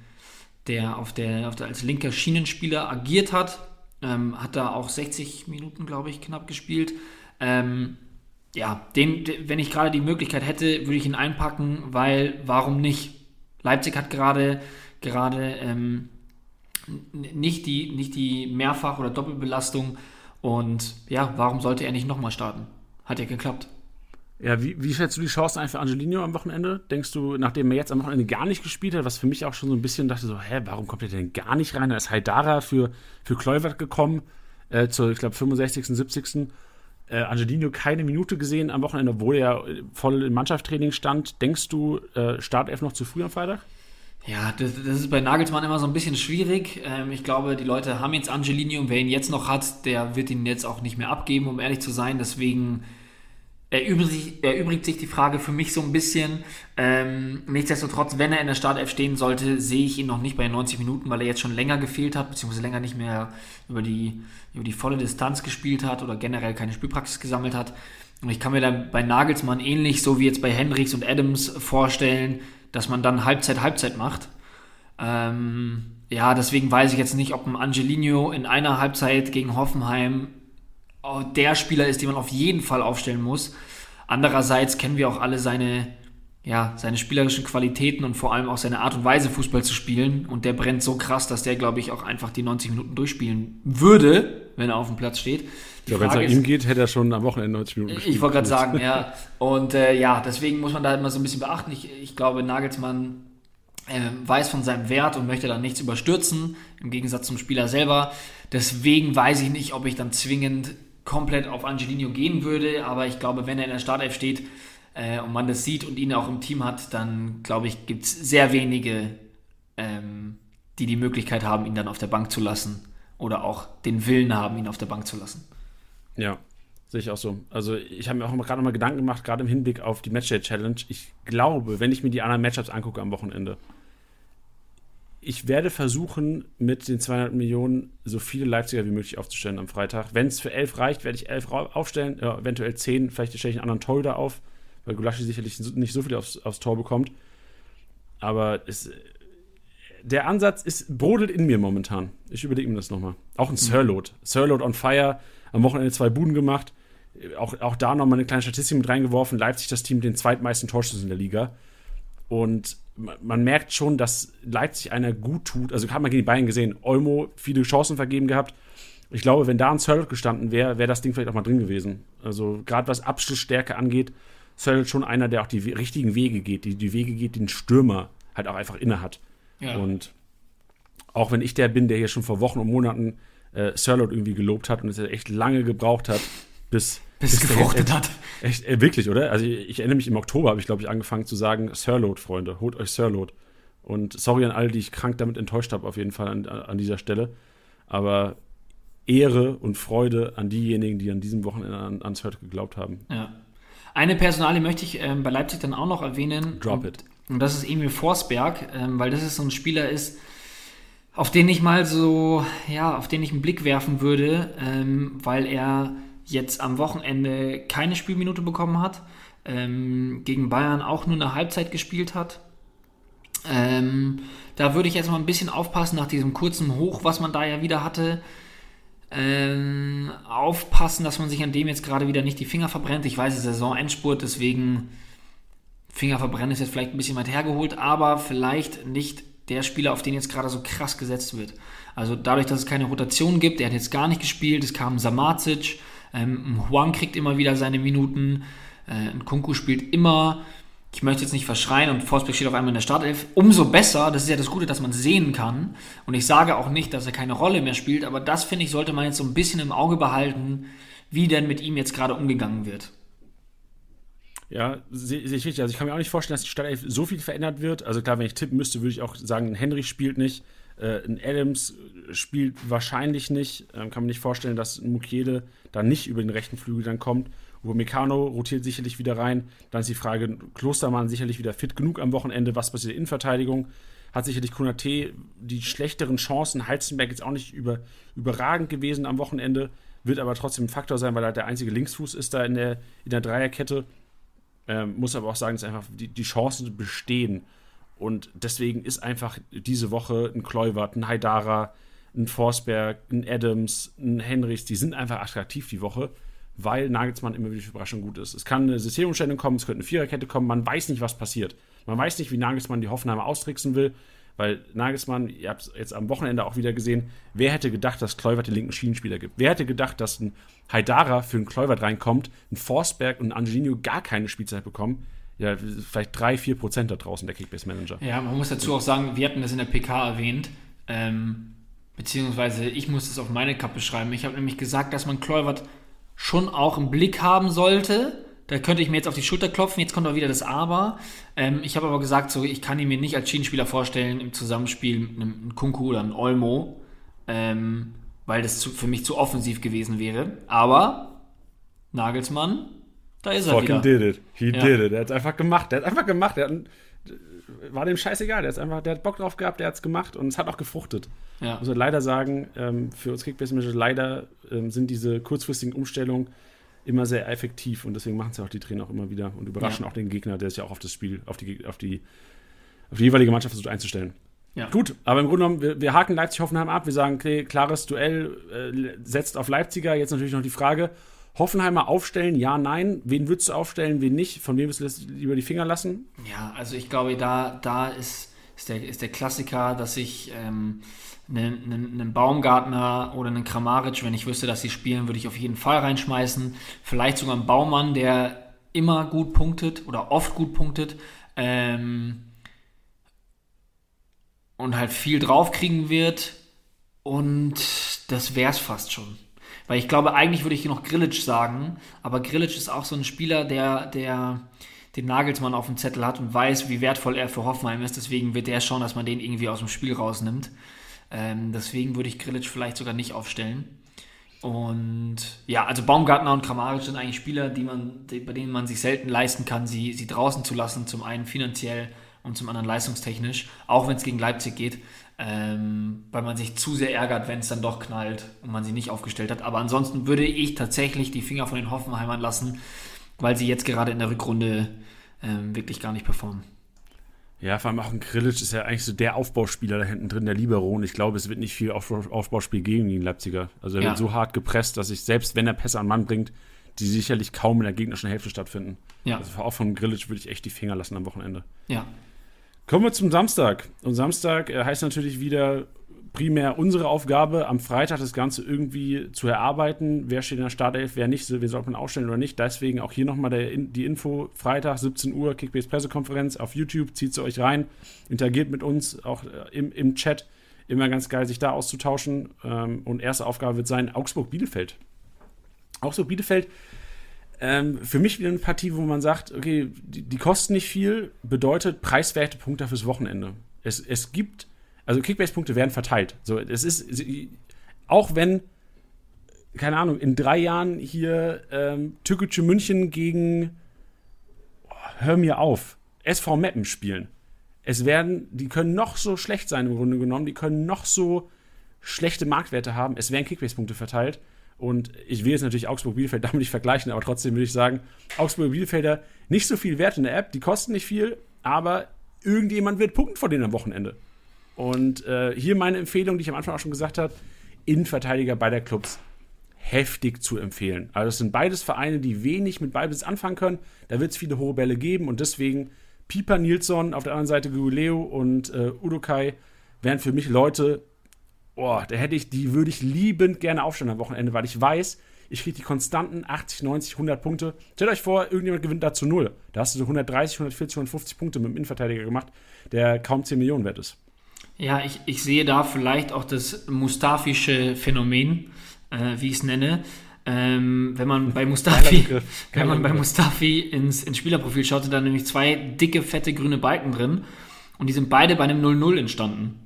der, auf der, auf der als linker Schienenspieler agiert hat. Ähm, hat da auch 60 Minuten, glaube ich, knapp gespielt. Ähm, ja, den, wenn ich gerade die Möglichkeit hätte, würde ich ihn einpacken, weil warum nicht? Leipzig hat gerade gerade ähm, nicht die nicht die Mehrfach- oder Doppelbelastung und ja, warum sollte er nicht nochmal starten? Hat ja geklappt. Ja, wie, wie schätzt du die Chancen ein für Angelino am Wochenende? Denkst du, nachdem er jetzt am Wochenende gar nicht gespielt hat, was für mich auch schon so ein bisschen dachte, so, hä, warum kommt er denn gar nicht rein? Da ist Haidara für, für Kluivert gekommen, äh, zur, ich glaube, 65., 70. Äh, Angelino keine Minute gesehen am Wochenende, obwohl er voll im Mannschaftstraining stand. Denkst du, äh, Startelf noch zu früh am Freitag? Ja, das, das, ist bei Nagelsmann immer so ein bisschen schwierig. Ähm, ich glaube, die Leute haben jetzt Angelino und wer ihn jetzt noch hat, der wird ihn jetzt auch nicht mehr abgeben, um ehrlich zu sein. Deswegen erübrigt, erübrigt sich die Frage für mich so ein bisschen. Ähm, nichtsdestotrotz, wenn er in der Startelf stehen sollte, sehe ich ihn noch nicht bei 90 Minuten, weil er jetzt schon länger gefehlt hat, beziehungsweise länger nicht mehr über die, über die volle Distanz gespielt hat oder generell keine Spielpraxis gesammelt hat. Und ich kann mir dann bei Nagelsmann ähnlich, so wie jetzt bei Hendricks und Adams, vorstellen, dass man dann Halbzeit, Halbzeit macht. Ähm, ja, deswegen weiß ich jetzt nicht, ob ein Angelino in einer Halbzeit gegen Hoffenheim der Spieler ist, den man auf jeden Fall aufstellen muss. Andererseits kennen wir auch alle seine, ja, seine spielerischen Qualitäten und vor allem auch seine Art und Weise, Fußball zu spielen. Und der brennt so krass, dass der, glaube ich, auch einfach die 90 Minuten durchspielen würde, wenn er auf dem Platz steht. Ja, wenn es an ihm geht, hätte er schon am Wochenende 90 Minuten gespielt. Ich wollte gerade sagen, ja. Und äh, ja, deswegen muss man da immer so ein bisschen beachten. Ich, ich glaube, Nagelsmann äh, weiß von seinem Wert und möchte da nichts überstürzen, im Gegensatz zum Spieler selber. Deswegen weiß ich nicht, ob ich dann zwingend komplett auf Angelino gehen würde, aber ich glaube, wenn er in der Startelf steht äh, und man das sieht und ihn auch im Team hat, dann glaube ich, gibt es sehr wenige, ähm, die die Möglichkeit haben, ihn dann auf der Bank zu lassen oder auch den Willen haben, ihn auf der Bank zu lassen. Ja, sehe ich auch so. Also ich habe mir auch gerade mal Gedanken gemacht, gerade im Hinblick auf die Matchday Challenge. Ich glaube, wenn ich mir die anderen Matchups angucke am Wochenende, ich werde versuchen, mit den 200 Millionen so viele Leipziger wie möglich aufzustellen am Freitag. Wenn es für 11 reicht, werde ich 11 aufstellen, ja, eventuell 10. Vielleicht stelle ich einen anderen Torhüter auf, weil Gulaschi sicherlich nicht so viel aufs, aufs Tor bekommt. Aber es, der Ansatz ist, brodelt in mir momentan. Ich überlege mir das nochmal. Auch ein mhm. Sirlot. Sirlot on fire, am Wochenende zwei Buden gemacht. Auch, auch da nochmal eine kleine Statistik mit reingeworfen. Leipzig das Team mit den zweitmeisten Torschüssen in der Liga. Und man merkt schon, dass Leipzig einer gut tut. Also hat man gegen die Bayern gesehen, Olmo viele Chancen vergeben gehabt. Ich glaube, wenn da ein Sörlot gestanden wäre, wäre das Ding vielleicht auch mal drin gewesen. Also gerade was Abschlussstärke angeht, Sörlot schon einer, der auch die richtigen Wege geht, die, die Wege geht, den Stürmer halt auch einfach inne hat. Ja. Und auch wenn ich der bin, der hier schon vor Wochen und Monaten äh, Sörlot irgendwie gelobt hat und es echt lange gebraucht hat, bis bis, es gefruchtet hat. Echt, äh, wirklich, oder? Also ich, ich, erinnere mich, im Oktober habe ich, glaube ich, angefangen zu sagen, Sirload, Freunde, holt euch Sirload. Und sorry an alle, die ich krank damit enttäuscht habe, auf jeden Fall an, an dieser Stelle. Aber Ehre und Freude an diejenigen, die an diesem Wochenende an, ans Hurt geglaubt haben. Ja. Eine Personalie möchte ich ähm, bei Leipzig dann auch noch erwähnen. Drop it. Und das ist Emil Forsberg, ähm, weil das ist so ein Spieler ist, auf den ich mal so, ja, auf den ich einen Blick werfen würde, ähm, weil er jetzt am Wochenende keine Spielminute bekommen hat, ähm, gegen Bayern auch nur eine Halbzeit gespielt hat. Ähm, da würde ich jetzt mal ein bisschen aufpassen nach diesem kurzen Hoch, was man da ja wieder hatte. Ähm, aufpassen, dass man sich an dem jetzt gerade wieder nicht die Finger verbrennt. Ich weiß, es ist Saisonendspurt, deswegen Finger verbrennen ist jetzt vielleicht ein bisschen weit hergeholt, aber vielleicht nicht der Spieler, auf den jetzt gerade so krass gesetzt wird. Also dadurch, dass es keine Rotation gibt, der hat jetzt gar nicht gespielt, es kam Samacic, ähm, Huang kriegt immer wieder seine Minuten, äh, Kunku spielt immer. Ich möchte jetzt nicht verschreien und Forsberg steht auf einmal in der Startelf. Umso besser, das ist ja das Gute, dass man sehen kann. Und ich sage auch nicht, dass er keine Rolle mehr spielt, aber das finde ich, sollte man jetzt so ein bisschen im Auge behalten, wie denn mit ihm jetzt gerade umgegangen wird. Ja, sehe seh ich richtig. Also ich kann mir auch nicht vorstellen, dass die Startelf so viel verändert wird. Also klar, wenn ich tippen müsste, würde ich auch sagen, ein Henry spielt nicht, äh, ein Adams spielt wahrscheinlich nicht. Ähm, kann mir nicht vorstellen, dass ein Mukiele da nicht über den rechten Flügel dann kommt. Upamecano rotiert sicherlich wieder rein. Dann ist die Frage, Klostermann sicherlich wieder fit genug am Wochenende. Was passiert in Innenverteidigung? Hat sicherlich Konate die schlechteren Chancen. Heizenberg jetzt auch nicht über, überragend gewesen am Wochenende. Wird aber trotzdem ein Faktor sein, weil er der einzige Linksfuß ist da in der, in der Dreierkette. Ähm, muss aber auch sagen, dass einfach die, die Chancen bestehen. Und deswegen ist einfach diese Woche ein Kluivert, ein Haidara, ein Forsberg, ein Adams, ein Henrichs, die sind einfach attraktiv die Woche, weil Nagelsmann immer wieder für Überraschung gut ist. Es kann eine Systemumstellung kommen, es könnte eine Viererkette kommen, man weiß nicht, was passiert. Man weiß nicht, wie Nagelsmann die Hoffenheimer austricksen will, weil Nagelsmann, ihr habt es jetzt am Wochenende auch wieder gesehen, wer hätte gedacht, dass Kluivert den linken Schienenspieler gibt? Wer hätte gedacht, dass ein Haidara für einen Kluivert reinkommt, ein Forsberg und ein Angelino gar keine Spielzeit bekommen? Ja, vielleicht 3, 4 Prozent da draußen, der Kickbase-Manager. Ja, man muss dazu auch sagen, wir hatten das in der PK erwähnt, ähm, beziehungsweise ich muss es auf meine Kappe schreiben. Ich habe nämlich gesagt, dass man Kluivert schon auch im Blick haben sollte. Da könnte ich mir jetzt auf die Schulter klopfen. Jetzt kommt auch wieder das Aber. Ähm, ich habe aber gesagt, so, ich kann ihn mir nicht als Schienenspieler vorstellen im Zusammenspiel mit einem Kunku oder einem Olmo, ähm, weil das zu, für mich zu offensiv gewesen wäre. Aber Nagelsmann da ist er Fucking wieder. did it. He ja. did it. Er hat es einfach gemacht. Der hat einfach gemacht. Der hat, war dem scheißegal. Der, ist einfach, der hat Bock drauf gehabt, der hat es gemacht und es hat auch gefruchtet. Ja. Muss man leider sagen, ähm, für uns Kickbase-Manager leider ähm, sind diese kurzfristigen Umstellungen immer sehr effektiv und deswegen machen es ja auch die Trainer auch immer wieder und überraschen ja. auch den Gegner, der sich ja auch auf das Spiel, auf die, auf die, auf die jeweilige Mannschaft versucht einzustellen. Ja. Gut, aber im Grunde genommen, wir, wir haken Leipzig-Hoffenheim ab. Wir sagen, okay, klares Duell äh, setzt auf Leipziger. Jetzt natürlich noch die Frage, Hoffenheimer aufstellen, ja, nein. Wen würdest du aufstellen, wen nicht? Von wem würdest du lieber die Finger lassen? Ja, also ich glaube, da, da ist, ist, der, ist der Klassiker, dass ich ähm, einen, einen, einen Baumgartner oder einen Kramaric, wenn ich wüsste, dass sie spielen, würde ich auf jeden Fall reinschmeißen. Vielleicht sogar einen Baumann, der immer gut punktet oder oft gut punktet. Ähm, und halt viel draufkriegen wird. Und das wäre es fast schon. Weil ich glaube, eigentlich würde ich noch Grillic sagen, aber Grillic ist auch so ein Spieler, der, der den Nagelsmann auf dem Zettel hat und weiß, wie wertvoll er für Hoffenheim ist. Deswegen wird der schauen, dass man den irgendwie aus dem Spiel rausnimmt. Ähm, deswegen würde ich Grillic vielleicht sogar nicht aufstellen. Und ja, also Baumgartner und Kramaric sind eigentlich Spieler, die man, die, bei denen man sich selten leisten kann, sie, sie draußen zu lassen. Zum einen finanziell und zum anderen leistungstechnisch, auch wenn es gegen Leipzig geht ähm, weil man sich zu sehr ärgert, wenn es dann doch knallt und man sie nicht aufgestellt hat. Aber ansonsten würde ich tatsächlich die Finger von den Hoffenheimern lassen, weil sie jetzt gerade in der Rückrunde ähm, wirklich gar nicht performen. Ja, vor allem auch ein Grillic ist ja eigentlich so der Aufbauspieler da hinten drin, der Libero. Und ich glaube, es wird nicht viel Aufbauspiel gegen den Leipziger. Also er ja. wird so hart gepresst, dass ich, selbst wenn er Pässe an Mann bringt, die sicherlich kaum in der gegnerischen Hälfte stattfinden. Ja. Also auch von Grillic würde ich echt die Finger lassen am Wochenende. Ja, Kommen wir zum Samstag. Und Samstag äh, heißt natürlich wieder primär unsere Aufgabe, am Freitag das Ganze irgendwie zu erarbeiten. Wer steht in der Startelf, wer nicht, wer sollte man aufstellen oder nicht. Deswegen auch hier nochmal die Info. Freitag, 17 Uhr, Kickbase Pressekonferenz auf YouTube. Zieht sie euch rein. Interagiert mit uns auch äh, im, im Chat. Immer ganz geil, sich da auszutauschen. Ähm, und erste Aufgabe wird sein Augsburg-Bielefeld. Augsburg-Bielefeld ähm, für mich wieder eine Partie, wo man sagt, okay, die, die kosten nicht viel, bedeutet preiswerte Punkte fürs Wochenende. Es, es gibt, also Kickbase-Punkte werden verteilt. So, es ist, auch wenn, keine Ahnung, in drei Jahren hier ähm, Türkische München gegen, oh, hör mir auf, SV Meppen spielen. Es werden, die können noch so schlecht sein im Grunde genommen, die können noch so schlechte Marktwerte haben, es werden Kickbase-Punkte verteilt. Und ich will jetzt natürlich Augsburg-Bielefeld damit nicht vergleichen, aber trotzdem würde ich sagen, Augsburg-Bielefelder nicht so viel wert in der App, die kosten nicht viel, aber irgendjemand wird punkten vor denen am Wochenende. Und äh, hier meine Empfehlung, die ich am Anfang auch schon gesagt habe, Innenverteidiger beider Clubs heftig zu empfehlen. Also es sind beides Vereine, die wenig mit Ballbesitz anfangen können. Da wird es viele hohe Bälle geben und deswegen Pieper Nilsson, auf der anderen Seite Guleo und äh, Udokai wären für mich Leute, oh, da hätte ich, die würde ich liebend gerne aufstellen am Wochenende, weil ich weiß, ich kriege die konstanten 80, 90, 100 Punkte. Stellt euch vor, irgendjemand gewinnt da zu null. Da hast du so 130, 140, 150 Punkte mit dem Innenverteidiger gemacht, der kaum 10 Millionen wert ist. Ja, ich, ich sehe da vielleicht auch das mustafische Phänomen, äh, wie ich es nenne. Ähm, wenn man bei Mustafi, wenn man bei Mustafi ins, ins Spielerprofil schaute, da nämlich zwei dicke, fette grüne Balken drin und die sind beide bei einem 0-0 entstanden.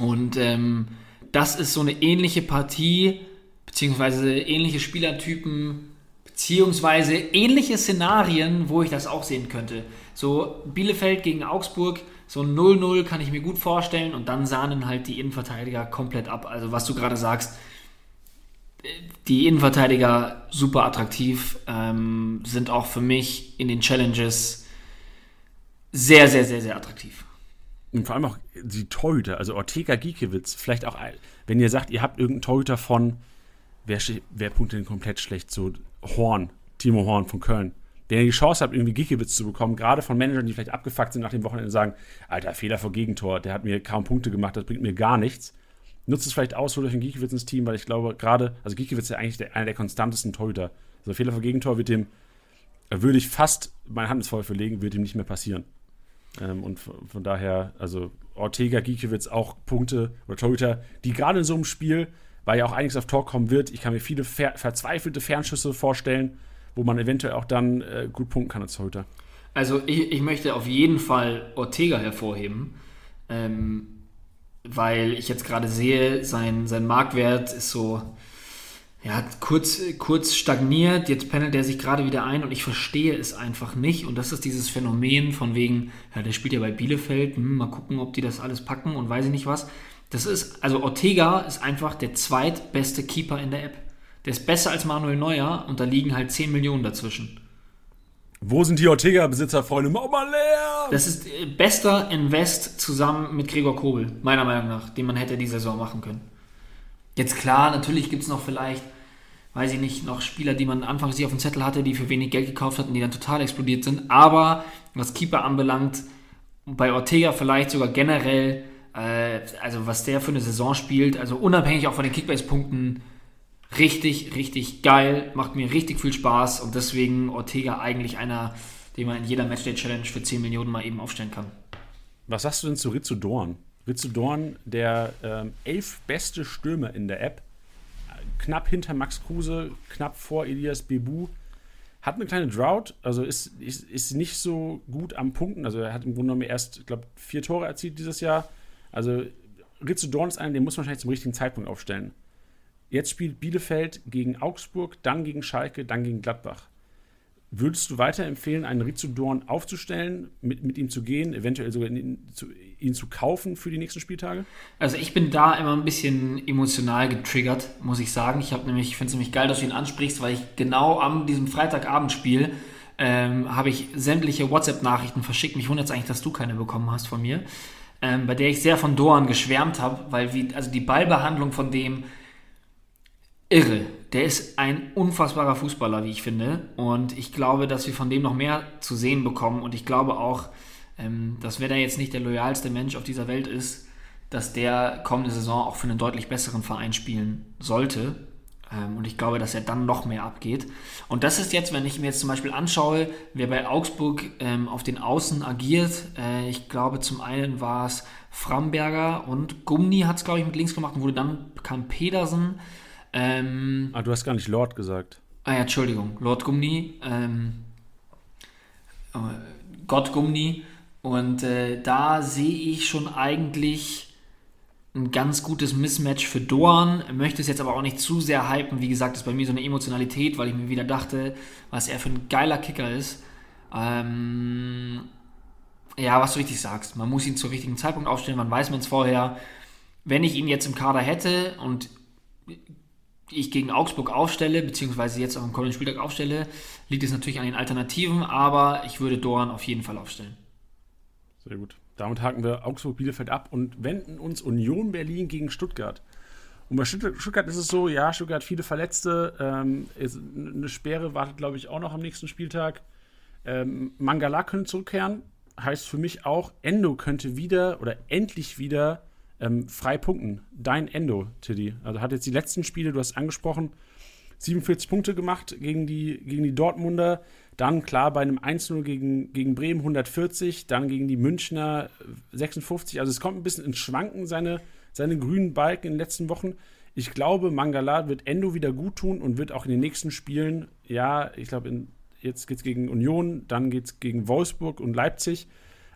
Und ähm, das ist so eine ähnliche Partie, beziehungsweise ähnliche Spielertypen, beziehungsweise ähnliche Szenarien, wo ich das auch sehen könnte. So Bielefeld gegen Augsburg, so 0-0 kann ich mir gut vorstellen und dann sahnen halt die Innenverteidiger komplett ab. Also was du gerade sagst, die Innenverteidiger super attraktiv, ähm, sind auch für mich in den Challenges sehr, sehr, sehr, sehr attraktiv. Und vor allem auch die Torhüter, also Ortega Giekewitz, vielleicht auch, wenn ihr sagt, ihr habt irgendeinen Torhüter von, wer, wer punktet denn komplett schlecht, so Horn, Timo Horn von Köln. Wenn ihr die Chance habt, irgendwie Giekewitz zu bekommen, gerade von Managern, die vielleicht abgefuckt sind nach dem Wochenende sagen, Alter, Fehler vor Gegentor, der hat mir kaum Punkte gemacht, das bringt mir gar nichts nutzt es vielleicht aus, holt euch einen Giekewitz ins Team, weil ich glaube, gerade, also Giekewitz ist ja eigentlich der, einer der konstantesten Torhüter. Also Fehler vor Gegentor wird dem, würde ich fast meine Hand ins Feuer verlegen, wird ihm nicht mehr passieren. Ähm, und von, daher, also Ortega, Giekewitz auch Punkte oder Torhüter, die gerade in so einem Spiel, weil ja auch einiges auf Tor kommen wird, ich kann mir viele ver verzweifelte Fernschüsse vorstellen, wo man eventuell auch dann äh, gut punkten kann als Torhüter. Also ich, ich möchte auf jeden Fall Ortega hervorheben. Ähm, weil ich jetzt gerade sehe, sein, sein Marktwert ist so, ja, kurz, kurz stagniert, jetzt pendelt er sich gerade wieder ein und ich verstehe es einfach nicht. Und das ist dieses Phänomen von wegen, ja, der spielt ja bei Bielefeld, hm, mal gucken, ob die das alles packen und weiß ich nicht was. Das ist, also Ortega ist einfach der zweitbeste Keeper in der App. Der ist besser als Manuel Neuer und da liegen halt 10 Millionen dazwischen. Wo sind die Ortega-Besitzer, Freunde? Mach mal leer! Das ist äh, bester Invest zusammen mit Gregor Kobel, meiner Meinung nach, den man hätte die Saison machen können. Jetzt klar, natürlich gibt es noch vielleicht, weiß ich nicht, noch Spieler, die man anfangs nicht auf dem Zettel hatte, die für wenig Geld gekauft hatten, die dann total explodiert sind. Aber was Keeper anbelangt, bei Ortega vielleicht sogar generell, äh, also was der für eine Saison spielt, also unabhängig auch von den Kickbase-Punkten, richtig, richtig geil, macht mir richtig viel Spaß und deswegen Ortega eigentlich einer, den man in jeder Matchday-Challenge für 10 Millionen mal eben aufstellen kann. Was sagst du denn zu Rizzo Dorn? Rizzo Dorn, der ähm, elf beste Stürmer in der App, knapp hinter Max Kruse, knapp vor Elias Bebu, hat eine kleine Drought, also ist, ist, ist nicht so gut am Punkten. Also er hat im Grunde genommen erst, ich glaube, vier Tore erzielt dieses Jahr. Also Rizzo Dorn ist einer, den muss man wahrscheinlich zum richtigen Zeitpunkt aufstellen. Jetzt spielt Bielefeld gegen Augsburg, dann gegen Schalke, dann gegen Gladbach. Würdest du weiterempfehlen, einen Rizzo Dorn aufzustellen, mit, mit ihm zu gehen, eventuell sogar ihn zu, ihn zu kaufen für die nächsten Spieltage? Also ich bin da immer ein bisschen emotional getriggert, muss ich sagen. Ich habe nämlich, ich finde es nämlich geil, dass du ihn ansprichst, weil ich genau am diesem Freitagabendspiel ähm, habe ich sämtliche WhatsApp-Nachrichten verschickt. Mich wundert es eigentlich, dass du keine bekommen hast von mir, ähm, bei der ich sehr von Dorn geschwärmt habe, weil wie, also die Ballbehandlung von dem irre. Der ist ein unfassbarer Fußballer, wie ich finde. Und ich glaube, dass wir von dem noch mehr zu sehen bekommen. Und ich glaube auch, ähm, dass wenn er jetzt nicht der loyalste Mensch auf dieser Welt ist, dass der kommende Saison auch für einen deutlich besseren Verein spielen sollte. Ähm, und ich glaube, dass er dann noch mehr abgeht. Und das ist jetzt, wenn ich mir jetzt zum Beispiel anschaue, wer bei Augsburg ähm, auf den Außen agiert. Äh, ich glaube, zum einen war es Framberger und Gumni hat es, glaube ich, mit links gemacht und wurde dann kam Pedersen. Ähm, ah, du hast gar nicht Lord gesagt. Ah ja, Entschuldigung. Lord Gumni. Ähm, äh, Gott Gumni. Und äh, da sehe ich schon eigentlich ein ganz gutes Mismatch für Dorn. Möchte es jetzt aber auch nicht zu sehr hypen. Wie gesagt, ist bei mir so eine Emotionalität, weil ich mir wieder dachte, was er für ein geiler Kicker ist. Ähm, ja, was du richtig sagst. Man muss ihn zur richtigen Zeitpunkt aufstellen. Man weiß man es vorher. Wenn ich ihn jetzt im Kader hätte und ich gegen Augsburg aufstelle, beziehungsweise jetzt auch am kommenden Spieltag aufstelle, liegt es natürlich an den Alternativen, aber ich würde Dorn auf jeden Fall aufstellen. Sehr gut. Damit haken wir Augsburg-Bielefeld ab und wenden uns Union Berlin gegen Stuttgart. Und bei Stuttgart ist es so, ja, Stuttgart viele Verletzte. Ähm, eine Sperre wartet, glaube ich, auch noch am nächsten Spieltag. Ähm, Mangala können zurückkehren. heißt für mich auch, Endo könnte wieder oder endlich wieder ähm, frei punkten. Dein Endo, Tiddy. Also hat jetzt die letzten Spiele, du hast angesprochen, 47 Punkte gemacht gegen die, gegen die Dortmunder. Dann klar bei einem 1-0 gegen, gegen Bremen 140, dann gegen die Münchner 56. Also es kommt ein bisschen ins Schwanken, seine, seine grünen Balken in den letzten Wochen. Ich glaube, Mangala wird Endo wieder gut tun und wird auch in den nächsten Spielen, ja, ich glaube, jetzt geht es gegen Union, dann geht es gegen Wolfsburg und Leipzig.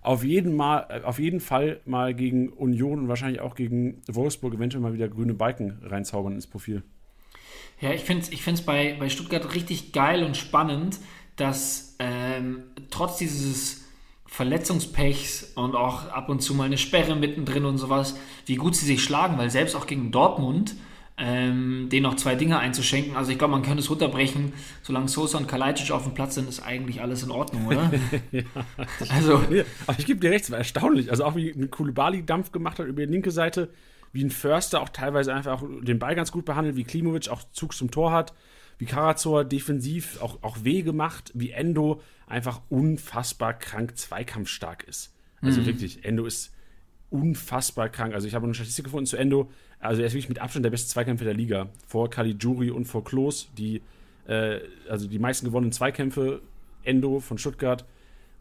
Auf jeden, mal, auf jeden Fall mal gegen Union und wahrscheinlich auch gegen Wolfsburg eventuell mal wieder grüne Balken reinzaubern ins Profil. Ja, ich finde es ich find's bei, bei Stuttgart richtig geil und spannend, dass ähm, trotz dieses Verletzungspechs und auch ab und zu mal eine Sperre mittendrin und sowas, wie gut sie sich schlagen, weil selbst auch gegen Dortmund ähm, denen noch zwei Dinge einzuschenken. Also ich glaube, man könnte es runterbrechen, solange Sosa und Kalajdzic auf dem Platz sind, ist eigentlich alles in Ordnung, oder? ja, also, ja, aber ich gebe dir recht, es war erstaunlich. Also auch wie ein Kulubali Dampf gemacht hat über die linke Seite, wie ein Förster auch teilweise einfach auch den Ball ganz gut behandelt, wie Klimovic auch Zug zum Tor hat, wie Karazor defensiv auch, auch weh gemacht, wie Endo einfach unfassbar krank zweikampfstark ist. Also mhm. wirklich, Endo ist unfassbar krank. Also ich habe eine Statistik gefunden zu Endo. Also er ist wirklich mit Abstand der beste Zweikämpfer der Liga. Vor Caligiuri und vor Klos, die äh, also die meisten gewonnenen Zweikämpfe Endo von Stuttgart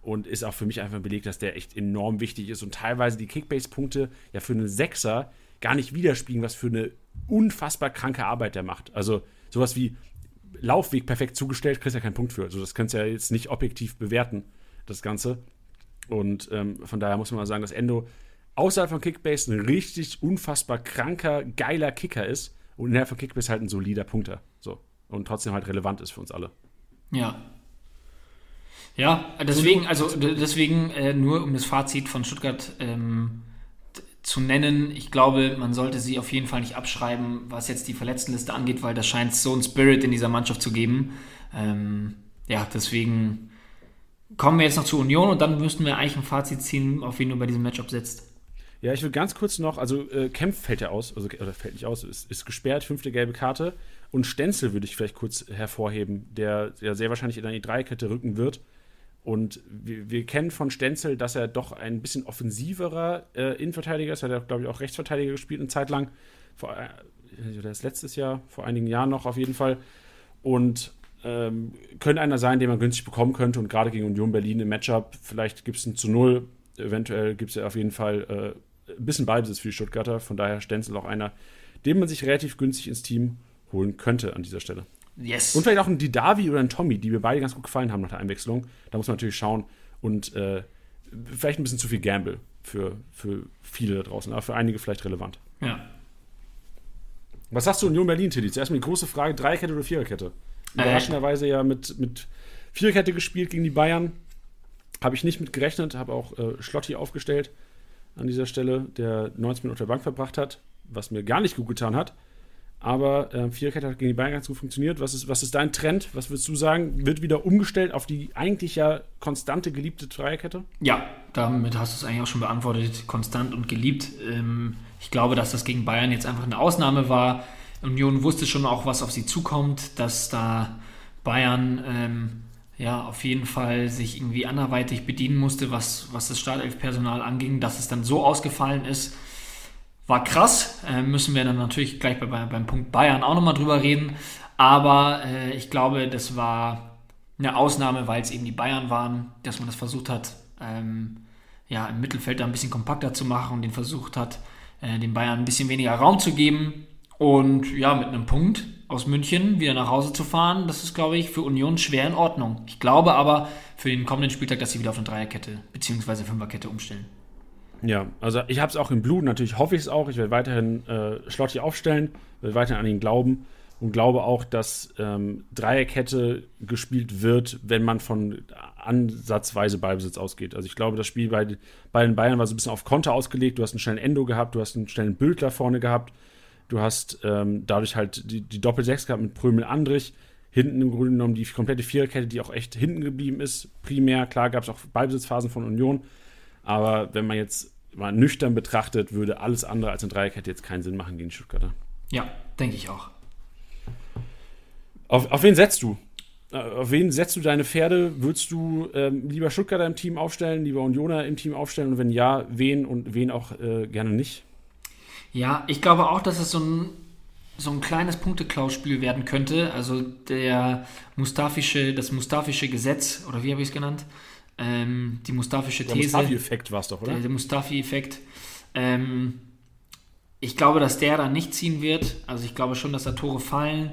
und ist auch für mich einfach belegt, dass der echt enorm wichtig ist und teilweise die Kickbase-Punkte ja für einen Sechser gar nicht widerspiegeln, was für eine unfassbar kranke Arbeit der macht. Also sowas wie Laufweg perfekt zugestellt, kriegst ja keinen Punkt für. Also das kannst du ja jetzt nicht objektiv bewerten, das Ganze. Und ähm, von daher muss man mal sagen, dass Endo außerhalb von Kickbase ein richtig unfassbar kranker, geiler Kicker ist und innerhalb von Kickbase halt ein solider Punkter. So. Und trotzdem halt relevant ist für uns alle. Ja. Ja, deswegen, also deswegen äh, nur um das Fazit von Stuttgart ähm, zu nennen. Ich glaube, man sollte sie auf jeden Fall nicht abschreiben, was jetzt die Verletztenliste angeht, weil da scheint so ein Spirit in dieser Mannschaft zu geben. Ähm, ja, deswegen kommen wir jetzt noch zur Union und dann müssten wir eigentlich ein Fazit ziehen, auf wen du bei diesem Matchup setzt. Ja, ich will ganz kurz noch, also äh, Kempf fällt ja aus, also oder fällt nicht aus, ist, ist gesperrt, fünfte gelbe Karte. Und Stenzel würde ich vielleicht kurz hervorheben, der ja sehr wahrscheinlich in die Dreikette rücken wird. Und wir, wir, kennen von Stenzel, dass er doch ein bisschen offensiverer äh, Innenverteidiger ist. Er hat, glaube ich, auch Rechtsverteidiger gespielt eine Zeit lang. Vor, äh, das letztes Jahr, vor einigen Jahren noch auf jeden Fall. Und ähm, könnte einer sein, den man günstig bekommen könnte. Und gerade gegen Union Berlin im Matchup, vielleicht gibt es ein zu Null. Eventuell gibt es ja auf jeden Fall äh, ein bisschen Ballbesitz für die Stuttgarter. Von daher Stenzel auch einer, den man sich relativ günstig ins Team holen könnte an dieser Stelle. Yes. Und vielleicht auch ein Didavi oder ein Tommy, die mir beide ganz gut gefallen haben nach der Einwechslung. Da muss man natürlich schauen. Und äh, vielleicht ein bisschen zu viel Gamble für, für viele da draußen, aber für einige vielleicht relevant. Ja. Was sagst du Union Berlin, Tilly? Zuerst mal die große Frage: Dreierkette oder Viererkette? Äh. Überraschenderweise ja mit, mit Viererkette gespielt gegen die Bayern. Habe ich nicht mit gerechnet, habe auch äh, Schlotti aufgestellt an dieser Stelle, der 19 Minuten auf der Bank verbracht hat, was mir gar nicht gut getan hat. Aber äh, Viererkette hat gegen die Bayern ganz gut funktioniert. Was ist, was ist dein Trend? Was würdest du sagen? Wird wieder umgestellt auf die eigentlich ja konstante geliebte Dreierkette? Ja, damit hast du es eigentlich auch schon beantwortet. Konstant und geliebt. Ähm, ich glaube, dass das gegen Bayern jetzt einfach eine Ausnahme war. Union wusste schon auch, was auf sie zukommt, dass da Bayern ähm, ja auf jeden Fall sich irgendwie anderweitig bedienen musste, was, was das Startelfpersonal anging, dass es dann so ausgefallen ist war krass. Äh, müssen wir dann natürlich gleich bei, beim Punkt Bayern auch nochmal drüber reden. Aber äh, ich glaube, das war eine Ausnahme, weil es eben die Bayern waren, dass man das versucht hat, ähm, ja, im Mittelfeld da ein bisschen kompakter zu machen und den versucht hat, äh, den Bayern ein bisschen weniger Raum zu geben. Und ja, mit einem Punkt aus München wieder nach Hause zu fahren, das ist, glaube ich, für Union schwer in Ordnung. Ich glaube aber für den kommenden Spieltag, dass sie wieder auf eine Dreierkette bzw. Fünferkette umstellen. Ja, also ich habe es auch im Blut, natürlich hoffe ich es auch. Ich werde weiterhin äh, Schlotti aufstellen, werde weiterhin an ihn glauben und glaube auch, dass ähm, Dreierkette gespielt wird, wenn man von ansatzweise Ballbesitz ausgeht. Also ich glaube, das Spiel bei, bei den Bayern war so ein bisschen auf Konter ausgelegt. Du hast einen schnellen Endo gehabt, du hast einen schnellen Bildler vorne gehabt, du hast ähm, dadurch halt die, die Doppel-6 gehabt mit Prömel Andrich. Hinten im Grunde genommen die komplette Viererkette, die auch echt hinten geblieben ist, primär. Klar gab es auch Ballbesitzphasen von Union. Aber wenn man jetzt mal nüchtern betrachtet, würde alles andere als eine Dreierkette jetzt keinen Sinn machen gegen Stuttgarter. Ja, denke ich auch. Auf, auf wen setzt du? Äh, auf wen setzt du deine Pferde? Würdest du ähm, lieber Stuttgarter im Team aufstellen, lieber Unioner im Team aufstellen? Und wenn ja, wen und wen auch äh, gerne nicht? Ja, ich glaube auch, dass es so ein, so ein kleines Punkteklausspiel werden könnte. Also der Mustafische, das Mustafische Gesetz, oder wie habe ich es genannt? Ähm, die Mustafische These. Der Mustafi-Effekt war es doch, oder? Der, der Mustafi-Effekt. Ähm, ich glaube, dass der da nicht ziehen wird. Also ich glaube schon, dass da Tore fallen.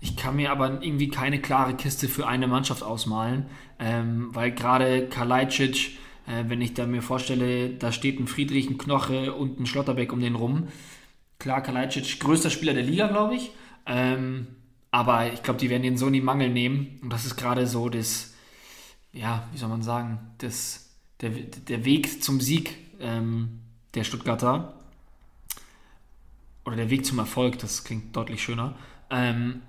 Ich kann mir aber irgendwie keine klare Kiste für eine Mannschaft ausmalen, ähm, weil gerade Kalajdzic, wenn ich da mir vorstelle, da steht ein Friedrich, ein Knoche und ein Schlotterbeck um den rum. Klar, Kalajdzic, größter Spieler der Liga, glaube ich. Ähm, aber ich glaube, die werden den so in die Mangel nehmen. Und das ist gerade so das, ja, wie soll man sagen, das, der, der Weg zum Sieg ähm, der Stuttgarter. Oder der Weg zum Erfolg, das klingt deutlich schöner. Ähm,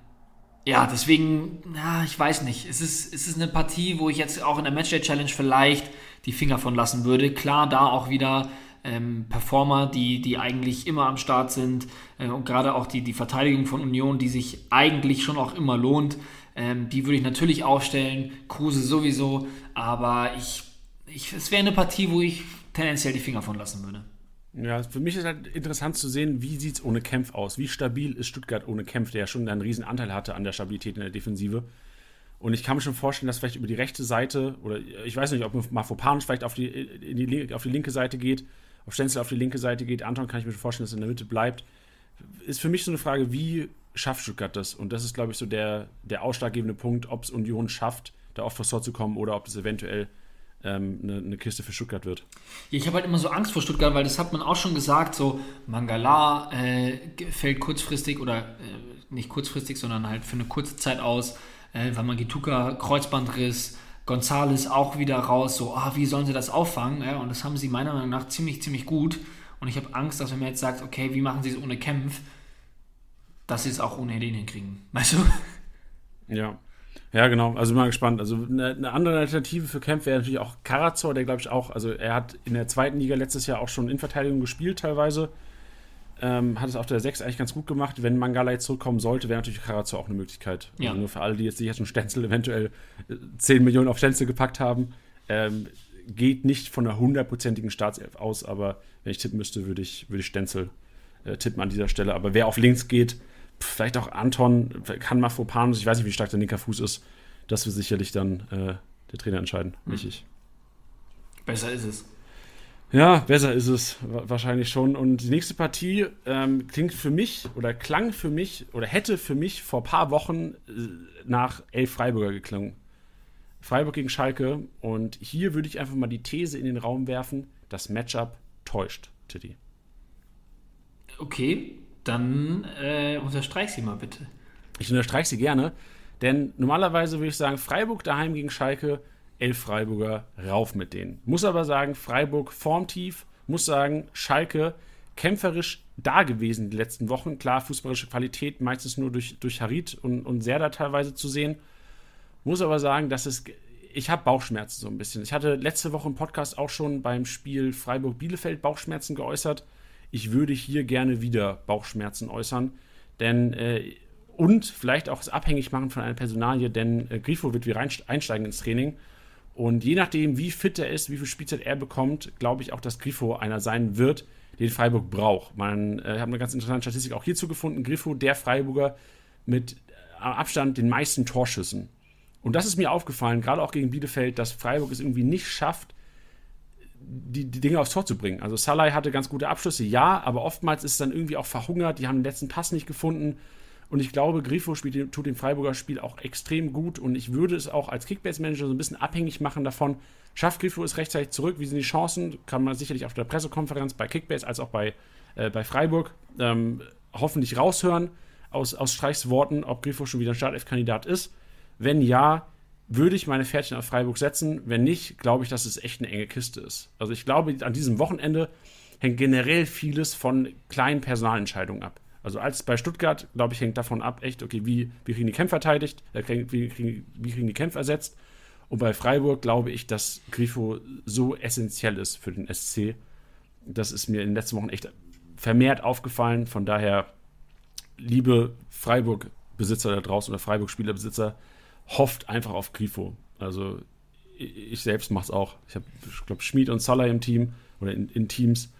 ja, deswegen, ja, ich weiß nicht. Es ist, es ist eine Partie, wo ich jetzt auch in der Matchday Challenge vielleicht die Finger von lassen würde. Klar, da auch wieder ähm, Performer, die, die eigentlich immer am Start sind äh, und gerade auch die, die Verteidigung von Union, die sich eigentlich schon auch immer lohnt. Ähm, die würde ich natürlich aufstellen, Kruse sowieso, aber ich, ich, es wäre eine Partie, wo ich tendenziell die Finger von lassen würde. Ja, für mich ist halt interessant zu sehen, wie sieht es ohne Kempf aus? Wie stabil ist Stuttgart ohne Kempf, der ja schon einen riesen Anteil hatte an der Stabilität in der Defensive. Und ich kann mir schon vorstellen, dass vielleicht über die rechte Seite, oder ich weiß nicht, ob Mafopanisch vielleicht auf die, die, auf die linke Seite geht, auf Stenzel auf die linke Seite geht. Anton kann ich mir schon vorstellen, dass er in der Mitte bleibt. Ist für mich so eine Frage, wie schafft Stuttgart das? Und das ist, glaube ich, so der, der ausschlaggebende Punkt, ob es Union schafft, da auf das Tor zu kommen oder ob es eventuell ähm, eine, eine, Kiste für Stuttgart wird. Ja, ich habe halt immer so Angst vor Stuttgart, weil das hat man auch schon gesagt, so Mangala äh, fällt kurzfristig oder äh, nicht kurzfristig, sondern halt für eine kurze Zeit aus, äh, weil Magituka Kreuzbandriss, Gonzales auch wieder raus, so, ah, wie sollen sie das auffangen? Ja, und das haben sie meiner Meinung nach ziemlich, ziemlich gut. Und ich habe Angst, dass wenn man jetzt sagt, okay, wie machen sie es ohne Kämpf, dass sie es auch ohne den hinkriegen. Weißt du? Ja. Ja, genau. Also bin mal gespannt. Also eine, eine andere Alternative für Kempf wäre natürlich auch Karazor, der glaube ich auch, also er hat in der zweiten Liga letztes Jahr auch schon in Verteidigung gespielt teilweise. Ähm, hat es auf der 6 eigentlich ganz gut gemacht. Wenn Mangala jetzt zurückkommen sollte, wäre natürlich Karazor auch eine Möglichkeit. Ja. Also nur für alle, die jetzt sich jetzt einen Stenzel eventuell 10 äh, Millionen auf Stenzel gepackt haben. Ähm, geht nicht von einer hundertprozentigen Startelf aus, aber wenn ich tippen müsste, würde ich, würde ich Stenzel äh, tippen an dieser Stelle. Aber wer auf links geht, vielleicht auch Anton, kann Mafropanus, ich weiß nicht, wie stark der linker Fuß ist. Das wird sicherlich dann äh, der Trainer entscheiden, hm. nicht ich. Besser ist es. Ja, besser ist es wahrscheinlich schon. Und die nächste Partie ähm, klingt für mich oder klang für mich oder hätte für mich vor ein paar Wochen äh, nach Elf Freiburger geklungen. Freiburg gegen Schalke. Und hier würde ich einfach mal die These in den Raum werfen, das Matchup täuscht, Titti. Okay, dann äh, unterstreich sie mal bitte. Ich unterstreiche sie gerne, denn normalerweise würde ich sagen, Freiburg daheim gegen Schalke, elf Freiburger, rauf mit denen. Muss aber sagen, Freiburg formtief, muss sagen, Schalke kämpferisch da gewesen die letzten Wochen. Klar, fußballische Qualität meistens nur durch, durch Harit und, und Serda teilweise zu sehen. Muss aber sagen, dass es. Ich habe Bauchschmerzen so ein bisschen. Ich hatte letzte Woche im Podcast auch schon beim Spiel Freiburg-Bielefeld Bauchschmerzen geäußert ich würde hier gerne wieder Bauchschmerzen äußern. Denn, äh, und vielleicht auch es abhängig machen von einer Personalie, denn äh, Grifo wird wieder einsteigen ins Training. Und je nachdem, wie fit er ist, wie viel Spielzeit er bekommt, glaube ich auch, dass Grifo einer sein wird, den Freiburg braucht. Man äh, hat eine ganz interessante Statistik auch hierzu gefunden. Grifo, der Freiburger mit äh, Abstand den meisten Torschüssen. Und das ist mir aufgefallen, gerade auch gegen Bielefeld, dass Freiburg es irgendwie nicht schafft, die, die Dinge aufs Tor zu bringen. Also Salah hatte ganz gute Abschlüsse, ja, aber oftmals ist es dann irgendwie auch verhungert. Die haben den letzten Pass nicht gefunden. Und ich glaube, Grifo spielt, tut dem Freiburger Spiel auch extrem gut. Und ich würde es auch als Kickbase-Manager so ein bisschen abhängig machen davon. Schafft Grifo es rechtzeitig zurück? Wie sind die Chancen? Kann man sicherlich auf der Pressekonferenz bei Kickbase als auch bei, äh, bei Freiburg ähm, hoffentlich raushören aus, aus Streichs Worten, ob Grifo schon wieder ein Startelf-Kandidat ist. Wenn ja, würde ich meine Pferdchen auf Freiburg setzen. Wenn nicht, glaube ich, dass es echt eine enge Kiste ist. Also ich glaube, an diesem Wochenende hängt generell vieles von kleinen Personalentscheidungen ab. Also als bei Stuttgart, glaube ich, hängt davon ab, echt, okay, wie, wie kriegen die Kämpfe verteidigt, äh, wie, kriegen, wie kriegen die Kämpfe ersetzt. Und bei Freiburg glaube ich, dass Grifo so essentiell ist für den SC. Das ist mir in den letzten Wochen echt vermehrt aufgefallen. Von daher, liebe Freiburg-Besitzer da draußen oder Freiburg-Spielerbesitzer, hofft einfach auf Grifo. Also ich selbst mache es auch. Ich habe, ich glaube, Schmid und Salah im Team oder in, in, Teams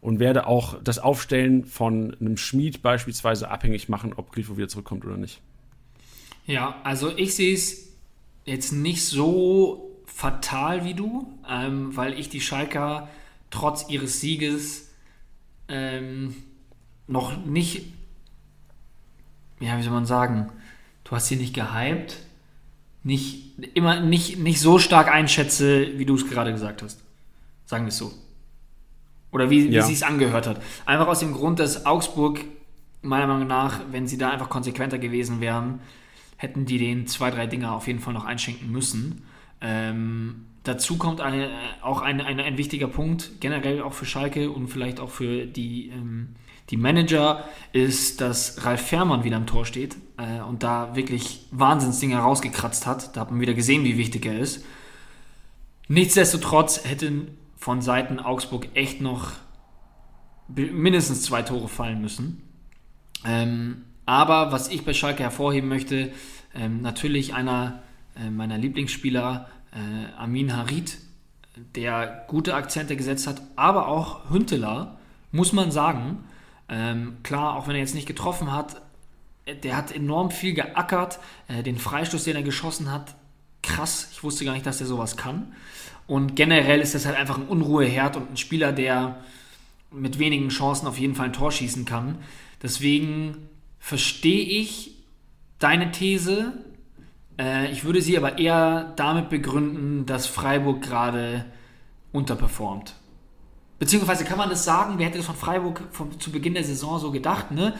und werde auch das Aufstellen von einem Schmied beispielsweise abhängig machen, ob Grifo wieder zurückkommt oder nicht. Ja, also ich sehe es jetzt nicht so fatal wie du, ähm, weil ich die Schalker trotz ihres Sieges ähm, noch nicht, ja, wie soll man sagen, du hast sie nicht gehypt, nicht immer nicht, nicht so stark einschätze, wie du es gerade gesagt hast. Sagen wir es so. Oder wie, ja. wie sie es angehört hat. Einfach aus dem Grund, dass Augsburg, meiner Meinung nach, wenn sie da einfach konsequenter gewesen wären, hätten die den zwei, drei Dinger auf jeden Fall noch einschenken müssen. Ähm, dazu kommt eine, auch ein, ein, ein wichtiger Punkt, generell auch für Schalke und vielleicht auch für die, ähm, die Manager, ist, dass Ralf Fährmann wieder am Tor steht äh, und da wirklich Wahnsinnsdinger rausgekratzt hat. Da hat man wieder gesehen, wie wichtig er ist. Nichtsdestotrotz hätten von Seiten Augsburg echt noch mindestens zwei Tore fallen müssen. Ähm, aber was ich bei Schalke hervorheben möchte, ähm, natürlich einer äh, meiner Lieblingsspieler, äh, Amin Harid, der gute Akzente gesetzt hat, aber auch Hünteler, muss man sagen. Ähm, klar, auch wenn er jetzt nicht getroffen hat, äh, der hat enorm viel geackert. Äh, den Freistoß, den er geschossen hat, krass. Ich wusste gar nicht, dass er sowas kann. Und generell ist das halt einfach ein Unruheherd und ein Spieler, der mit wenigen Chancen auf jeden Fall ein Tor schießen kann. Deswegen verstehe ich deine These. Äh, ich würde sie aber eher damit begründen, dass Freiburg gerade unterperformt. Beziehungsweise kann man es sagen, wer hätte das von Freiburg vom, zu Beginn der Saison so gedacht, ne?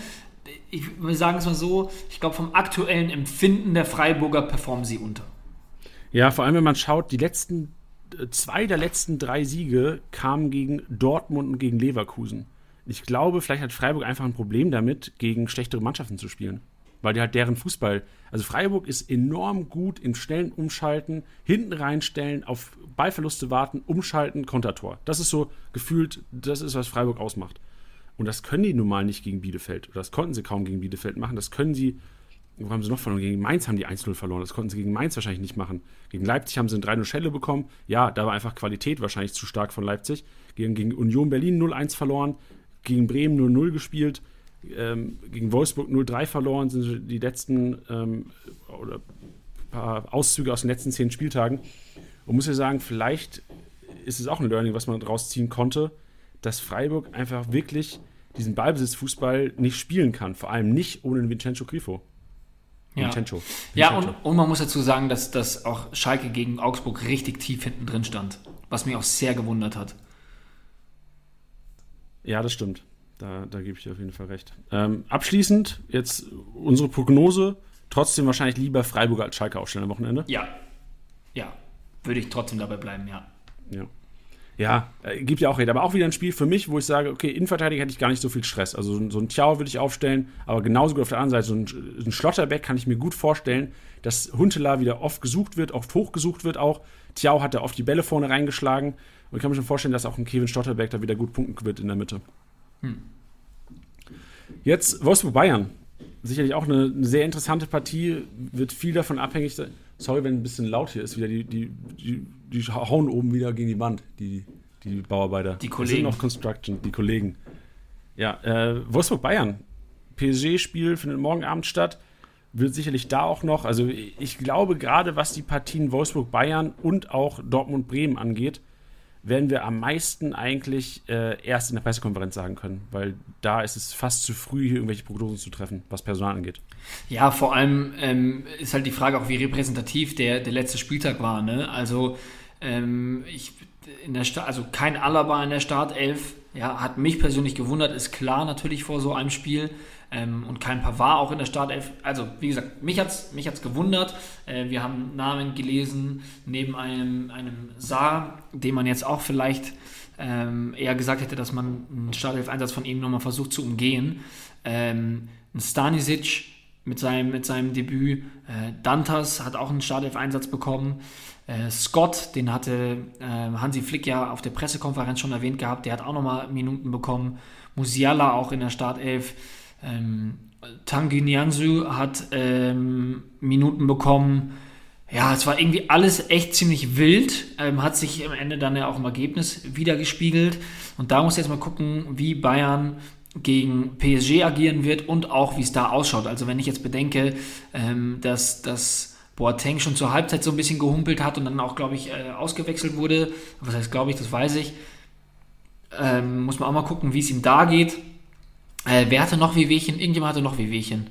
Ich, wir sagen es mal so, ich glaube, vom aktuellen Empfinden der Freiburger performen sie unter. Ja, vor allem, wenn man schaut, die letzten zwei der letzten drei Siege kamen gegen Dortmund und gegen Leverkusen. Ich glaube, vielleicht hat Freiburg einfach ein Problem damit, gegen schlechtere Mannschaften zu spielen. Weil die halt deren Fußball. Also Freiburg ist enorm gut im schnellen Umschalten, hinten reinstellen, auf Ballverluste warten, umschalten, Kontertor. Das ist so gefühlt, das ist, was Freiburg ausmacht. Und das können die nun mal nicht gegen Bielefeld. Oder das konnten sie kaum gegen Bielefeld machen. Das können sie wo haben sie noch verloren? Gegen Mainz haben die 1-0 verloren. Das konnten sie gegen Mainz wahrscheinlich nicht machen. Gegen Leipzig haben sie eine 3-0 Schelle bekommen. Ja, da war einfach Qualität wahrscheinlich zu stark von Leipzig. Gegen, gegen Union Berlin 0-1 verloren. Gegen Bremen 0-0 gespielt. Ähm, gegen Wolfsburg 0-3 verloren. Sind die letzten ähm, oder paar Auszüge aus den letzten zehn Spieltagen. Und muss ja sagen, vielleicht ist es auch ein Learning, was man daraus ziehen konnte, dass Freiburg einfach wirklich diesen Ballbesitzfußball nicht spielen kann. Vor allem nicht ohne Vincenzo Grifo. Ja, Vincenzo. ja und, und, man muss dazu sagen, dass, dass auch Schalke gegen Augsburg richtig tief hinten drin stand, was mich auch sehr gewundert hat. Ja, das stimmt. Da, da gebe ich dir auf jeden Fall recht. Ähm, abschließend jetzt unsere Prognose. Trotzdem wahrscheinlich lieber Freiburger als Schalke aufstellen am Wochenende? Ja. Ja. Würde ich trotzdem dabei bleiben, ja. Ja. Ja, äh, gibt ja auch recht. Aber auch wieder ein Spiel für mich, wo ich sage, okay, Innenverteidiger hätte ich gar nicht so viel Stress. Also so, so ein Tiao würde ich aufstellen, aber genauso gut auf der anderen Seite, so ein, ein Schlotterbeck kann ich mir gut vorstellen, dass Huntela wieder oft gesucht wird, oft hochgesucht wird auch. Tiao hat da oft die Bälle vorne reingeschlagen. Und ich kann mir schon vorstellen, dass auch ein Kevin Stotterbeck da wieder gut punkten wird in der Mitte. Hm. Jetzt Wolfsburg-Bayern. Sicherlich auch eine, eine, sehr interessante Partie. Wird viel davon abhängig sein. Sorry, wenn ein bisschen laut hier ist. Wieder die, die, die die hauen oben wieder gegen die Wand, die, die Bauarbeiter. Die Kollegen. sind noch Construction, die Kollegen. Ja, äh, Wolfsburg-Bayern. PSG-Spiel findet morgen Abend statt. Wird sicherlich da auch noch, also ich glaube gerade, was die Partien Wolfsburg-Bayern und auch Dortmund-Bremen angeht, werden wir am meisten eigentlich äh, erst in der Pressekonferenz sagen können, weil da ist es fast zu früh, hier irgendwelche Prognosen zu treffen, was Personal angeht. Ja, vor allem ähm, ist halt die Frage auch, wie repräsentativ der, der letzte Spieltag war. Ne? Also ähm, ich, in der also kein Alaba in der Startelf, ja, hat mich persönlich gewundert, ist klar natürlich vor so einem Spiel. Ähm, und kein Pavard auch in der Startelf. Also, wie gesagt, mich hat es mich hat's gewundert. Äh, wir haben Namen gelesen neben einem, einem Saar, den man jetzt auch vielleicht ähm, eher gesagt hätte, dass man einen Startelf-Einsatz von ihm nochmal versucht zu umgehen. Ähm, Stanisic mit seinem, mit seinem Debüt. Äh, Dantas hat auch einen Startelf-Einsatz bekommen. Äh, Scott, den hatte äh, Hansi Flick ja auf der Pressekonferenz schon erwähnt gehabt, der hat auch nochmal Minuten bekommen. Musiala auch in der Startelf. Ähm, Tangi Nianzu hat ähm, Minuten bekommen. ja, es war irgendwie alles echt ziemlich wild. Ähm, hat sich am Ende dann ja auch im Ergebnis wiedergespiegelt. Und da muss jetzt mal gucken, wie Bayern gegen PSG agieren wird und auch wie es da ausschaut. Also wenn ich jetzt bedenke, ähm, dass, dass Boateng schon zur Halbzeit so ein bisschen gehumpelt hat und dann auch, glaube ich, äh, ausgewechselt wurde. Was heißt, glaube ich, das weiß ich. Ähm, muss man auch mal gucken, wie es ihm da geht. Äh, wer hatte noch Wehwehchen? Irgendjemand hatte noch Wehwehchen.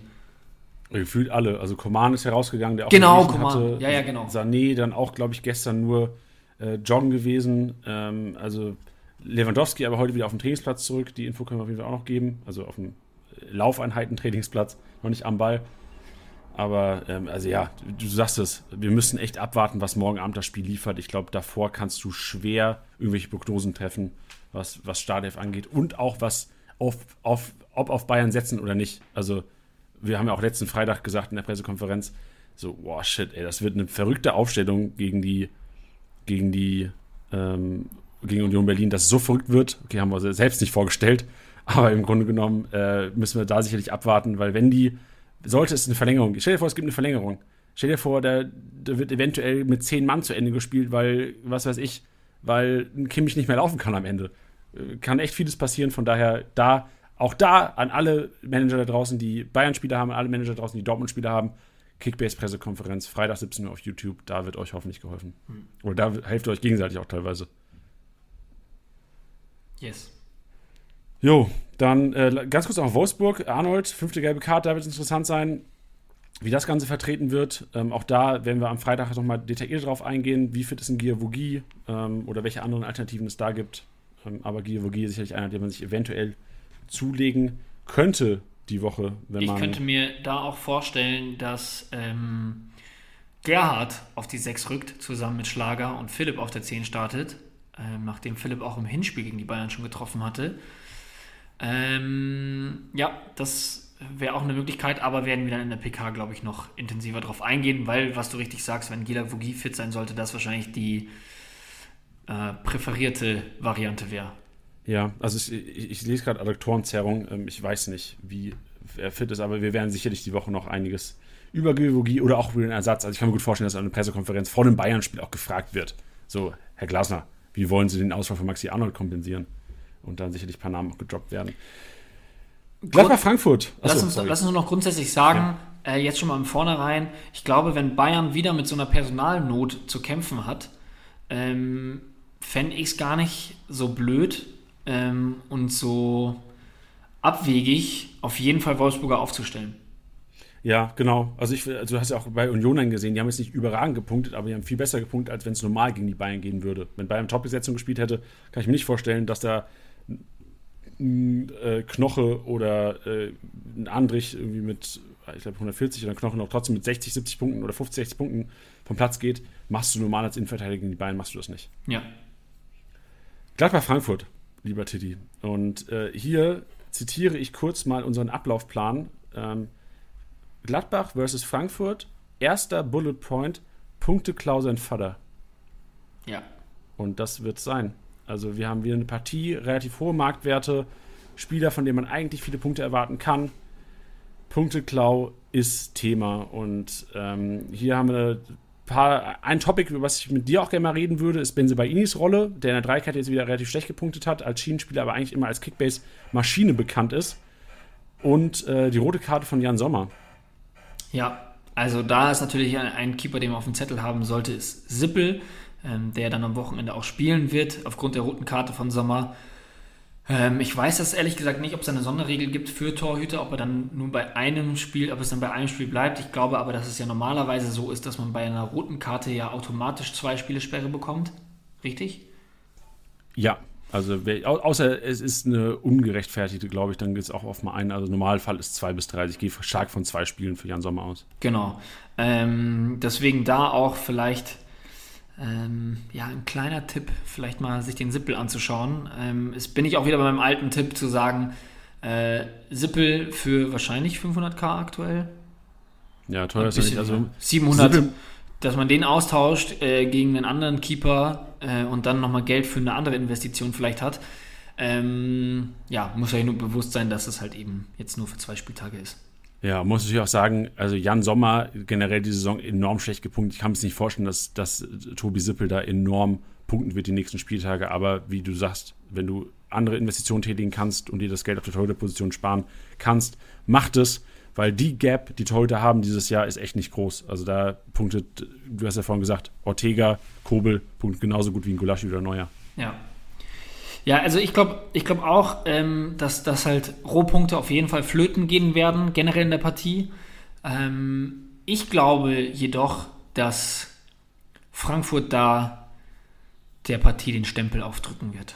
Gefühlt alle. Also Coman ist herausgegangen, der auch genau, Coman. hatte. Ja, ja, genau. Sané dann auch, glaube ich, gestern nur äh, joggen gewesen. Ähm, also Lewandowski aber heute wieder auf dem Trainingsplatz zurück. Die Info können wir auf jeden Fall auch noch geben. Also auf dem Laufeinheiten-Trainingsplatz, noch nicht am Ball. Aber ähm, also ja, du, du sagst es, wir müssen echt abwarten, was morgen Abend das Spiel liefert. Ich glaube, davor kannst du schwer irgendwelche Prognosen treffen, was, was Startelf angeht und auch was auf, auf, ob auf Bayern setzen oder nicht. Also wir haben ja auch letzten Freitag gesagt in der Pressekonferenz, so, boah, shit, ey, das wird eine verrückte Aufstellung gegen die, gegen die, ähm, gegen Union Berlin, dass es so verrückt wird. Okay, haben wir selbst nicht vorgestellt, aber im Grunde genommen äh, müssen wir da sicherlich abwarten, weil wenn die, sollte es eine Verlängerung, stell dir vor, es gibt eine Verlängerung. Stell dir vor, da, da wird eventuell mit zehn Mann zu Ende gespielt, weil, was weiß ich, weil ein Kimmich nicht mehr laufen kann am Ende. Äh, kann echt vieles passieren, von daher da auch da an alle Manager da draußen, die Bayern-Spieler haben, an alle Manager da draußen, die Dortmund-Spieler haben, Kickbase-Pressekonferenz, Freitag 17 Uhr auf YouTube, da wird euch hoffentlich geholfen. Hm. Oder da helft ihr euch gegenseitig auch teilweise. Yes. Jo, dann äh, ganz kurz auf Wolfsburg. Arnold, fünfte gelbe Karte, da wird es interessant sein, wie das Ganze vertreten wird. Ähm, auch da werden wir am Freitag nochmal detailliert drauf eingehen, wie fit ist ein Giavogi ähm, oder welche anderen Alternativen es da gibt. Aber Giavogi ist sicherlich einer, den man sich eventuell zulegen könnte die Woche, wenn man. Ich könnte mir da auch vorstellen, dass ähm, Gerhard auf die 6 rückt, zusammen mit Schlager und Philipp auf der 10 startet, ähm, nachdem Philipp auch im Hinspiel gegen die Bayern schon getroffen hatte. Ähm, ja, das wäre auch eine Möglichkeit, aber werden wir dann in der PK, glaube ich, noch intensiver drauf eingehen, weil, was du richtig sagst, wenn Gila Vogie fit sein sollte, das wahrscheinlich die äh, präferierte Variante wäre. Ja, also ich, ich, ich lese gerade Adduktorenzerrung. Ähm, ich weiß nicht, wie er fit ist, aber wir werden sicherlich die Woche noch einiges über Geologie oder auch über den Ersatz. Also ich kann mir gut vorstellen, dass an einer Pressekonferenz vor dem Bayern-Spiel auch gefragt wird. So, Herr Glasner, wie wollen Sie den Ausfall von Maxi Arnold kompensieren? Und dann sicherlich ein paar Namen auch gedroppt werden. Gladbach Frankfurt. Achso, lass, uns, lass uns noch grundsätzlich sagen, ja. äh, jetzt schon mal im Vornherein, ich glaube, wenn Bayern wieder mit so einer Personalnot zu kämpfen hat, ähm, fände ich es gar nicht so blöd, ähm, und so abwegig, auf jeden Fall Wolfsburger aufzustellen. Ja, genau. Also, ich, also du hast ja auch bei Union gesehen, die haben jetzt nicht überragend gepunktet, aber die haben viel besser gepunktet, als wenn es normal gegen die Bayern gehen würde. Wenn Bayern Top-Besetzung gespielt hätte, kann ich mir nicht vorstellen, dass da ein äh, Knoche oder äh, ein Andrich irgendwie mit, ich glaube 140 oder ein Knoche noch trotzdem mit 60, 70 Punkten oder 50, 60 Punkten vom Platz geht, machst du normal als Innenverteidiger gegen die Bayern, machst du das nicht. Ja. Gladbach Frankfurt lieber Tiddy. Und äh, hier zitiere ich kurz mal unseren Ablaufplan. Ähm, Gladbach versus Frankfurt, erster Bullet Point, Punkte Klausen Vater. Ja. Und das wird sein. Also wir haben wieder eine Partie, relativ hohe Marktwerte, Spieler, von denen man eigentlich viele Punkte erwarten kann. Punkteklau ist Thema und ähm, hier haben wir paar, ein Topic, über was ich mit dir auch gerne mal reden würde, ist Benzebainis Rolle, der in der Dreikette jetzt wieder relativ schlecht gepunktet hat, als Schienenspieler, aber eigentlich immer als Kickbase-Maschine bekannt ist. Und äh, die rote Karte von Jan Sommer. Ja, also da ist natürlich ein, ein Keeper, den man auf dem Zettel haben sollte, ist Sippel, ähm, der dann am Wochenende auch spielen wird, aufgrund der roten Karte von Sommer. Ähm, ich weiß das ehrlich gesagt nicht, ob es eine Sonderregel gibt für Torhüter, ob er dann nur bei einem Spiel, ob es dann bei einem Spiel bleibt. Ich glaube aber, dass es ja normalerweise so ist, dass man bei einer roten Karte ja automatisch zwei Spiele Sperre bekommt. Richtig? Ja, also außer es ist eine ungerechtfertigte, glaube ich, dann geht es auch auf mal ein. Also Normalfall ist zwei bis drei. Ich gehe stark von zwei Spielen für Jan Sommer aus. Genau. Ähm, deswegen da auch vielleicht ähm, ja, ein kleiner Tipp, vielleicht mal sich den Sippel anzuschauen. Ähm, ist, bin ich auch wieder bei meinem alten Tipp zu sagen, äh, Sippel für wahrscheinlich 500k aktuell. Ja, teuer ist nicht. Also 700, Sippel. dass man den austauscht äh, gegen einen anderen Keeper äh, und dann nochmal Geld für eine andere Investition vielleicht hat. Ähm, ja, muss euch nur bewusst sein, dass es halt eben jetzt nur für zwei Spieltage ist. Ja, muss ich auch sagen, also Jan Sommer generell die Saison enorm schlecht gepunktet. Ich kann mir nicht vorstellen, dass, dass Tobi Sippel da enorm punkten wird die nächsten Spieltage. Aber wie du sagst, wenn du andere Investitionen tätigen kannst und dir das Geld auf der Torhüterposition sparen kannst, mach das, weil die Gap, die Torhüter haben dieses Jahr, ist echt nicht groß. Also da punktet, du hast ja vorhin gesagt, Ortega, Kobel punktet genauso gut wie ein Gulaschi oder Neuer. Ja, ja, also ich glaube ich glaub auch, ähm, dass, dass halt Rohpunkte auf jeden Fall flöten gehen werden, generell in der Partie. Ähm, ich glaube jedoch, dass Frankfurt da der Partie den Stempel aufdrücken wird.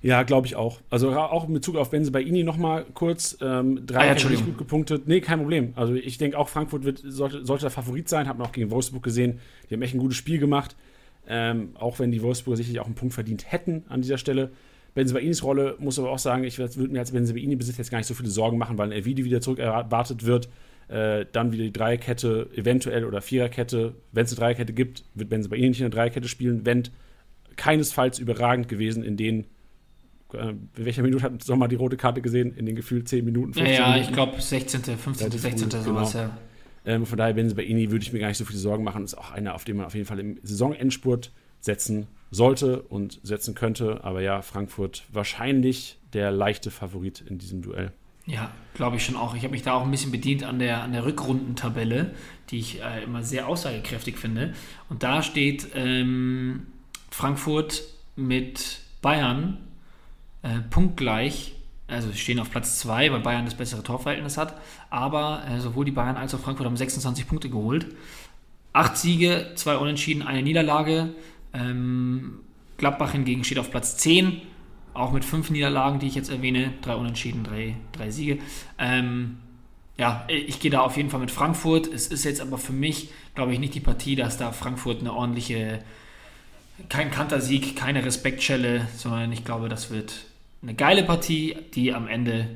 Ja, glaube ich auch. Also auch in Bezug auf Benze bei Ini nochmal kurz. Ähm, drei ah, ja, nicht gut gepunktet. Nee, kein Problem. Also ich denke auch, Frankfurt wird, sollte, sollte der Favorit sein. Hat man auch gegen Wolfsburg gesehen. Die haben echt ein gutes Spiel gemacht. Ähm, auch wenn die Wolfsburger sicherlich auch einen Punkt verdient hätten an dieser Stelle. Benzebainis Rolle muss aber auch sagen, ich würde mir als Benzebaini-Besitzer jetzt gar nicht so viele Sorgen machen, weil ein Elvidi wieder zurück erwartet wird. Äh, dann wieder die Dreierkette, eventuell oder Viererkette. Wenn es eine Dreierkette gibt, wird Benzebaini nicht in der Dreierkette spielen. Wenn keinesfalls überragend gewesen in den äh, in welcher Minute hat Sommer die rote Karte gesehen? In den gefühlt 10 Minuten, 15 Ja, ja ich glaube 16., 15., 16. Genau. sowas, ja. Ähm, von daher, Benzebaini würde ich mir gar nicht so viele Sorgen machen. Ist auch einer, auf den man auf jeden Fall im Saisonendspurt setzen sollte und setzen könnte. Aber ja, Frankfurt wahrscheinlich der leichte Favorit in diesem Duell. Ja, glaube ich schon auch. Ich habe mich da auch ein bisschen bedient an der, an der Rückrundentabelle, die ich äh, immer sehr aussagekräftig finde. Und da steht ähm, Frankfurt mit Bayern äh, punktgleich. Also sie stehen auf Platz 2, weil Bayern das bessere Torverhältnis hat. Aber äh, sowohl die Bayern als auch Frankfurt haben 26 Punkte geholt. Acht Siege, zwei Unentschieden, eine Niederlage. Ähm, Gladbach hingegen steht auf Platz 10, auch mit fünf Niederlagen, die ich jetzt erwähne, drei Unentschieden, drei, drei Siege. Ähm, ja, ich gehe da auf jeden Fall mit Frankfurt. Es ist jetzt aber für mich, glaube ich, nicht die Partie, dass da Frankfurt eine ordentliche, kein Kantersieg, keine Respektschelle, sondern ich glaube, das wird eine geile Partie, die am Ende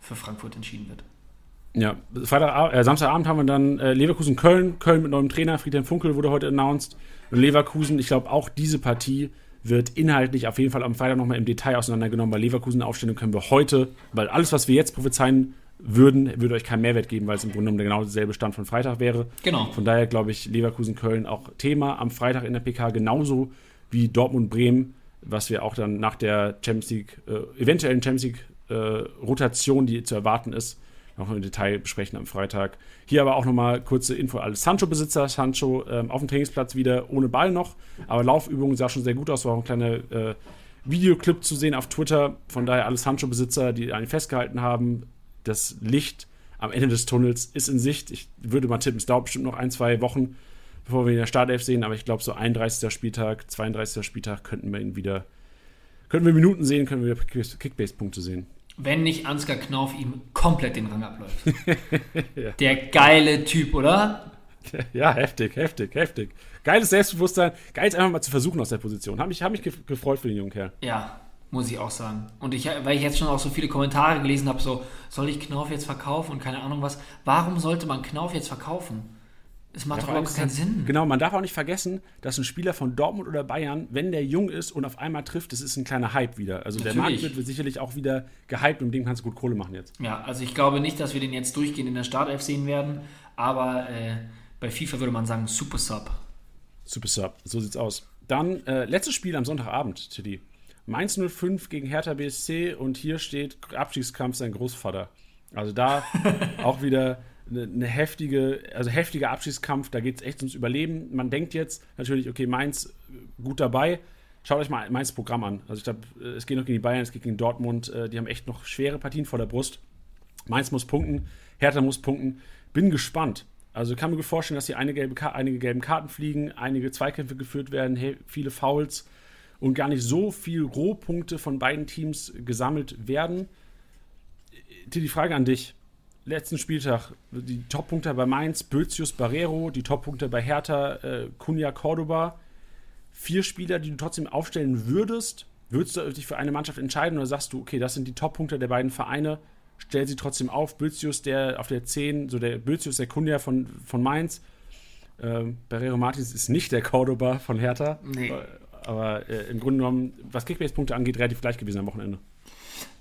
für Frankfurt entschieden wird. Ja, Freitag, äh, Samstagabend haben wir dann äh, Leverkusen-Köln. Köln mit neuem Trainer, Friedhelm Funkel wurde heute announced. Und Leverkusen, ich glaube, auch diese Partie wird inhaltlich auf jeden Fall am Freitag nochmal im Detail auseinandergenommen. Bei Leverkusen-Aufstellung können wir heute, weil alles, was wir jetzt prophezeien würden, würde euch keinen Mehrwert geben, weil es im Grunde genommen genau derselbe Stand von Freitag wäre. Genau. Von daher glaube ich, Leverkusen-Köln auch Thema am Freitag in der PK, genauso wie Dortmund-Bremen, was wir auch dann nach der Champions League, äh, eventuellen Champions League-Rotation, äh, die zu erwarten ist, noch im Detail besprechen am Freitag. Hier aber auch nochmal kurze Info als Sancho-Besitzer. Sancho ähm, auf dem Trainingsplatz wieder ohne Ball noch, aber Laufübungen sah schon sehr gut aus. War auch ein kleiner äh, Videoclip zu sehen auf Twitter. Von daher alle Sancho-Besitzer, die einen festgehalten haben. Das Licht am Ende des Tunnels ist in Sicht. Ich würde mal tippen, es dauert bestimmt noch ein, zwei Wochen, bevor wir ihn in der Startelf sehen. Aber ich glaube, so 31. Spieltag, 32. Spieltag könnten wir ihn wieder, könnten wir Minuten sehen, können wir Kickbase-Punkte sehen wenn nicht Ansgar Knauf ihm komplett den Rang abläuft. ja. Der geile Typ, oder? Ja, heftig, heftig, heftig. Geiles Selbstbewusstsein, geil einfach mal zu versuchen aus der Position. Hab mich, hab mich gefreut für den jungen Kerl. Ja, muss ich auch sagen. Und ich, weil ich jetzt schon auch so viele Kommentare gelesen habe, so, soll ich Knauf jetzt verkaufen und keine Ahnung was. Warum sollte man Knauf jetzt verkaufen? Es macht doch überhaupt keinen Sinn. Genau, man darf auch nicht vergessen, dass ein Spieler von Dortmund oder Bayern, wenn der jung ist und auf einmal trifft, das ist ein kleiner Hype wieder. Also Natürlich. der Markt wird, wird sicherlich auch wieder gehypt und mit dem kannst du gut Kohle machen jetzt. Ja, also ich glaube nicht, dass wir den jetzt durchgehend in der Startelf sehen werden, aber äh, bei FIFA würde man sagen Super Sub. Super Sub, so sieht's aus. Dann äh, letztes Spiel am Sonntagabend, Tilly. Mainz 05 gegen Hertha BSC und hier steht Abstiegskampf sein Großvater. Also da auch wieder eine, eine heftige, also heftiger Abschiedskampf, da geht es echt ums Überleben. Man denkt jetzt natürlich, okay, Mainz gut dabei. Schaut euch mal Mainz Programm an. Also ich glaube, es geht noch gegen die Bayern, es geht gegen Dortmund. Äh, die haben echt noch schwere Partien vor der Brust. Mainz muss punkten, Hertha muss punkten. Bin gespannt. Also kann mir vorstellen, dass hier einige gelbe, einige gelben Karten fliegen, einige Zweikämpfe geführt werden, viele Fouls und gar nicht so viel Rohpunkte von beiden Teams gesammelt werden. Die Frage an dich letzten Spieltag die Toppunkte bei Mainz, Bözius Barrero, die Toppunkte bei Hertha, äh, Cunha Cordoba. Vier Spieler, die du trotzdem aufstellen würdest. Würdest du dich für eine Mannschaft entscheiden oder sagst du, okay, das sind die Toppunkte der beiden Vereine, stell sie trotzdem auf. Bözius, der auf der 10, so der Bözius, der Cunha von, von Mainz. Ähm, Barrero Martins ist nicht der Cordoba von Hertha. Nee. aber äh, im Grunde genommen, was Kickbase-Punkte angeht, relativ gleich gewesen am Wochenende.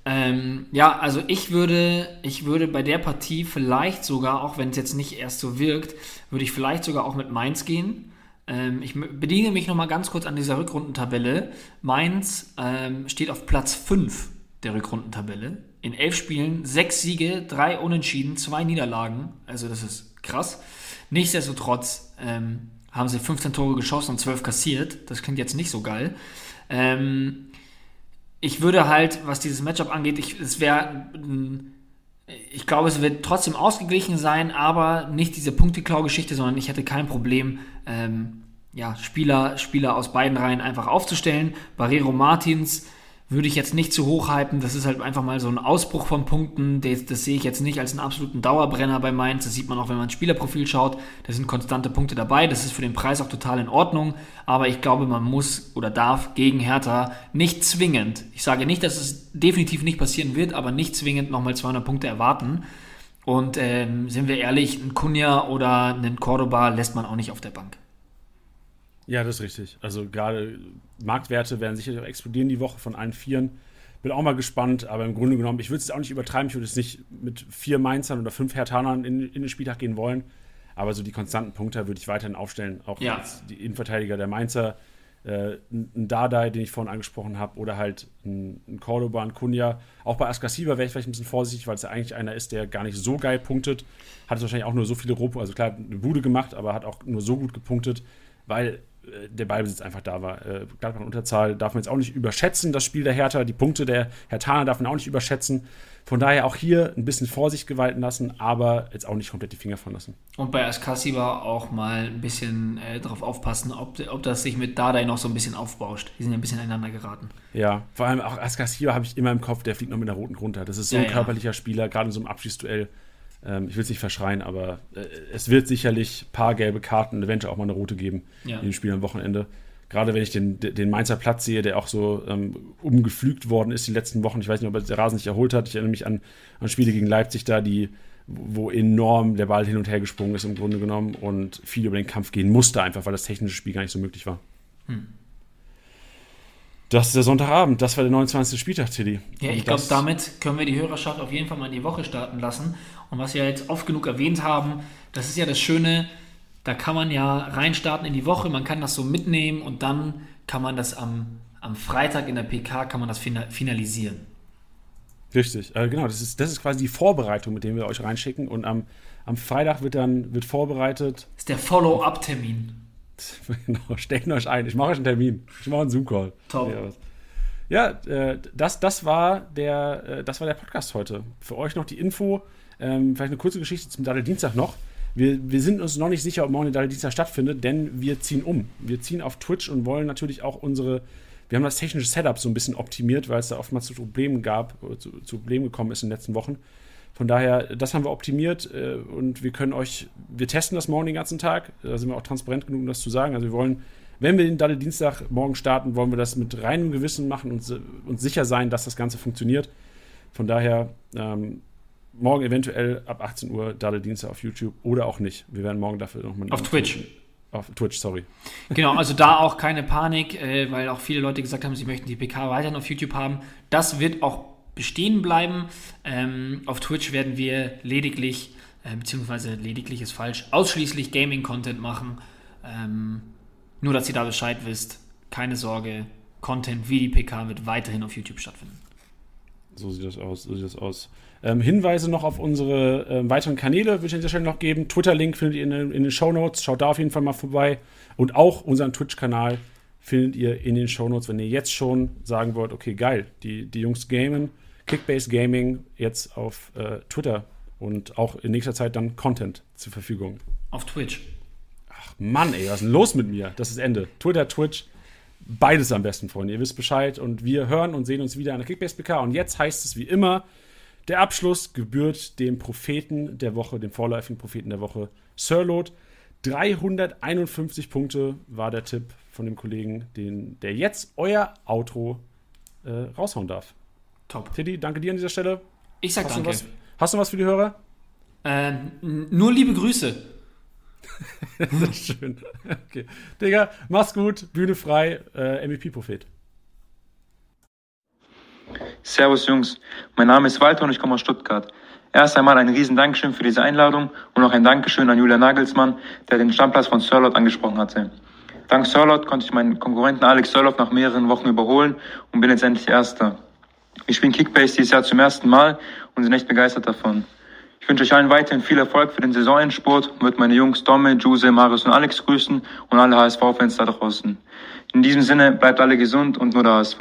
Ähm, ja, also ich würde, ich würde bei der Partie vielleicht sogar, auch wenn es jetzt nicht erst so wirkt, würde ich vielleicht sogar auch mit Mainz gehen. Ähm, ich bediene mich nochmal ganz kurz an dieser Rückrundentabelle. Mainz ähm, steht auf Platz 5 der Rückrundentabelle. In elf Spielen sechs Siege, drei Unentschieden, zwei Niederlagen. Also das ist krass. Nichtsdestotrotz ähm, haben sie 15 Tore geschossen und 12 kassiert. Das klingt jetzt nicht so geil. Ähm, ich würde halt, was dieses Matchup angeht, ich, es wäre, ich glaube, es wird trotzdem ausgeglichen sein, aber nicht diese Punkteklau-Geschichte, sondern ich hätte kein Problem, ähm, ja, Spieler, Spieler aus beiden Reihen einfach aufzustellen. Barrero Martins würde ich jetzt nicht zu hoch hypen. Das ist halt einfach mal so ein Ausbruch von Punkten. Das, das, sehe ich jetzt nicht als einen absoluten Dauerbrenner bei Mainz. Das sieht man auch, wenn man ein Spielerprofil schaut. Da sind konstante Punkte dabei. Das ist für den Preis auch total in Ordnung. Aber ich glaube, man muss oder darf gegen Hertha nicht zwingend, ich sage nicht, dass es definitiv nicht passieren wird, aber nicht zwingend nochmal 200 Punkte erwarten. Und ähm, sind wir ehrlich, ein Kunja oder einen Cordoba lässt man auch nicht auf der Bank. Ja, das ist richtig. Also gerade Marktwerte werden sicherlich auch explodieren die Woche von allen Vieren. Bin auch mal gespannt, aber im Grunde genommen, ich würde es auch nicht übertreiben. Ich würde es nicht mit vier Mainzern oder fünf Hertanern in, in den Spieltag gehen wollen. Aber so die konstanten Punkte würde ich weiterhin aufstellen. Auch ja. als die Innenverteidiger der Mainzer. Äh, ein Dardai, den ich vorhin angesprochen habe, oder halt ein, ein Cordoba, ein Kunja. Auch bei Askasiba wäre ich vielleicht ein bisschen vorsichtig, weil es ja eigentlich einer ist, der gar nicht so geil punktet. Hat es wahrscheinlich auch nur so viele Rohpunkte, also klar, eine Bude gemacht, aber hat auch nur so gut gepunktet, weil der Ballbesitz einfach da war. Äh, Gladbach in Unterzahl darf man jetzt auch nicht überschätzen, das Spiel der Hertha. Die Punkte der Herthaner darf man auch nicht überschätzen. Von daher auch hier ein bisschen Vorsicht gewalten lassen, aber jetzt auch nicht komplett die Finger von lassen. Und bei Askasiba auch mal ein bisschen äh, darauf aufpassen, ob, ob das sich mit Dardai noch so ein bisschen aufbauscht. Die sind ja ein bisschen einander geraten. Ja, vor allem auch Askasiba habe ich immer im Kopf, der fliegt noch mit der roten runter. Das ist so ja, ein ja. körperlicher Spieler, gerade in so einem Abschießduell. Ähm, ich will es nicht verschreien, aber äh, es wird sicherlich ein paar gelbe Karten, eventuell auch mal eine rote geben ja. in dem Spiel am Wochenende. Gerade wenn ich den, den Mainzer Platz sehe, der auch so ähm, umgepflügt worden ist die letzten Wochen. Ich weiß nicht, ob er der Rasen nicht erholt hat. Ich erinnere mich an, an Spiele gegen Leipzig da, die, wo enorm der Ball hin und her gesprungen ist im Grunde genommen und viel über den Kampf gehen musste, einfach weil das technische Spiel gar nicht so möglich war. Hm. Das ist der Sonntagabend, das war der 29. Spieltag, Tilly. Ja, ich glaube, damit können wir die Hörerschaft auf jeden Fall mal in die Woche starten lassen. Und was wir jetzt oft genug erwähnt haben, das ist ja das Schöne, da kann man ja reinstarten in die Woche, man kann das so mitnehmen und dann kann man das am, am Freitag in der PK, kann man das finalisieren. Richtig, äh, genau, das ist, das ist quasi die Vorbereitung, mit der wir euch reinschicken und am, am Freitag wird dann wird vorbereitet. Das ist der Follow-up-Termin. genau, stecken euch ein. Ich mache euch einen Termin. Ich mache einen Zoom-Call. Top. Ja, äh, das, das, war der, äh, das war der Podcast heute. Für euch noch die Info. Ähm, vielleicht eine kurze Geschichte zum Daddel Dienstag noch. Wir, wir, sind uns noch nicht sicher, ob morgen der Daddel Dienstag stattfindet, denn wir ziehen um. Wir ziehen auf Twitch und wollen natürlich auch unsere. Wir haben das technische Setup so ein bisschen optimiert, weil es da oftmals zu Problemen gab, zu, zu Problemen gekommen ist in den letzten Wochen. Von daher, das haben wir optimiert äh, und wir können euch, wir testen das morgen den ganzen Tag. Da sind wir auch transparent genug, um das zu sagen. Also wir wollen, wenn wir den Dalle Dienstag morgen starten, wollen wir das mit reinem Gewissen machen und uns sicher sein, dass das Ganze funktioniert. Von daher, ähm, morgen eventuell ab 18 Uhr Dalle Dienstag auf YouTube oder auch nicht. Wir werden morgen dafür nochmal. Auf Twitch. Auf Twitch, sorry. Genau, also da auch keine Panik, äh, weil auch viele Leute gesagt haben, sie möchten die PK weiterhin auf YouTube haben. Das wird auch bestehen bleiben. Ähm, auf Twitch werden wir lediglich, äh, beziehungsweise lediglich ist falsch, ausschließlich Gaming-Content machen. Ähm, nur, dass ihr da Bescheid wisst. Keine Sorge, Content wie die PK wird weiterhin auf YouTube stattfinden. So sieht das aus. So sieht das aus. Ähm, Hinweise noch auf unsere äh, weiteren Kanäle würde ich an dieser Stelle noch geben. Twitter-Link findet ihr in, in den Show Notes. Schaut da auf jeden Fall mal vorbei. Und auch unseren Twitch-Kanal findet ihr in den Show Notes, wenn ihr jetzt schon sagen wollt, okay, geil, die, die Jungs gamen Kickbase Gaming jetzt auf äh, Twitter und auch in nächster Zeit dann Content zur Verfügung. Auf Twitch. Ach Mann, ey, was ist denn los mit mir? Das ist Ende. Twitter, Twitch, beides am besten, Freunde. Ihr wisst Bescheid und wir hören und sehen uns wieder an der Kickbase PK. Und jetzt heißt es wie immer, der Abschluss gebührt dem Propheten der Woche, dem vorläufigen Propheten der Woche, Sirlot. 351 Punkte war der Tipp von dem Kollegen, den, der jetzt euer Outro äh, raushauen darf. Top. Teddy, danke dir an dieser Stelle. Ich sag hast danke. Du was, hast du was für die Hörer? Ähm, nur liebe Grüße. das ist schön. Okay. Digga, mach's gut, Bühne frei, äh, MVP-Prophet. Servus Jungs, mein Name ist Walter und ich komme aus Stuttgart. Erst einmal ein riesen Dankeschön für diese Einladung und auch ein Dankeschön an Julian Nagelsmann, der den Stammplatz von Sörlot angesprochen hatte. Dank Sörlot konnte ich meinen Konkurrenten Alex Sörlot nach mehreren Wochen überholen und bin jetzt endlich Erster. Wir spielen Kickbase dieses Jahr zum ersten Mal und sind echt begeistert davon. Ich wünsche euch allen weiterhin viel Erfolg für den Saisonendsport und würde meine Jungs Domme, Juse, Marius und Alex grüßen und alle HSV-Fans da draußen. In diesem Sinne bleibt alle gesund und nur der HSV.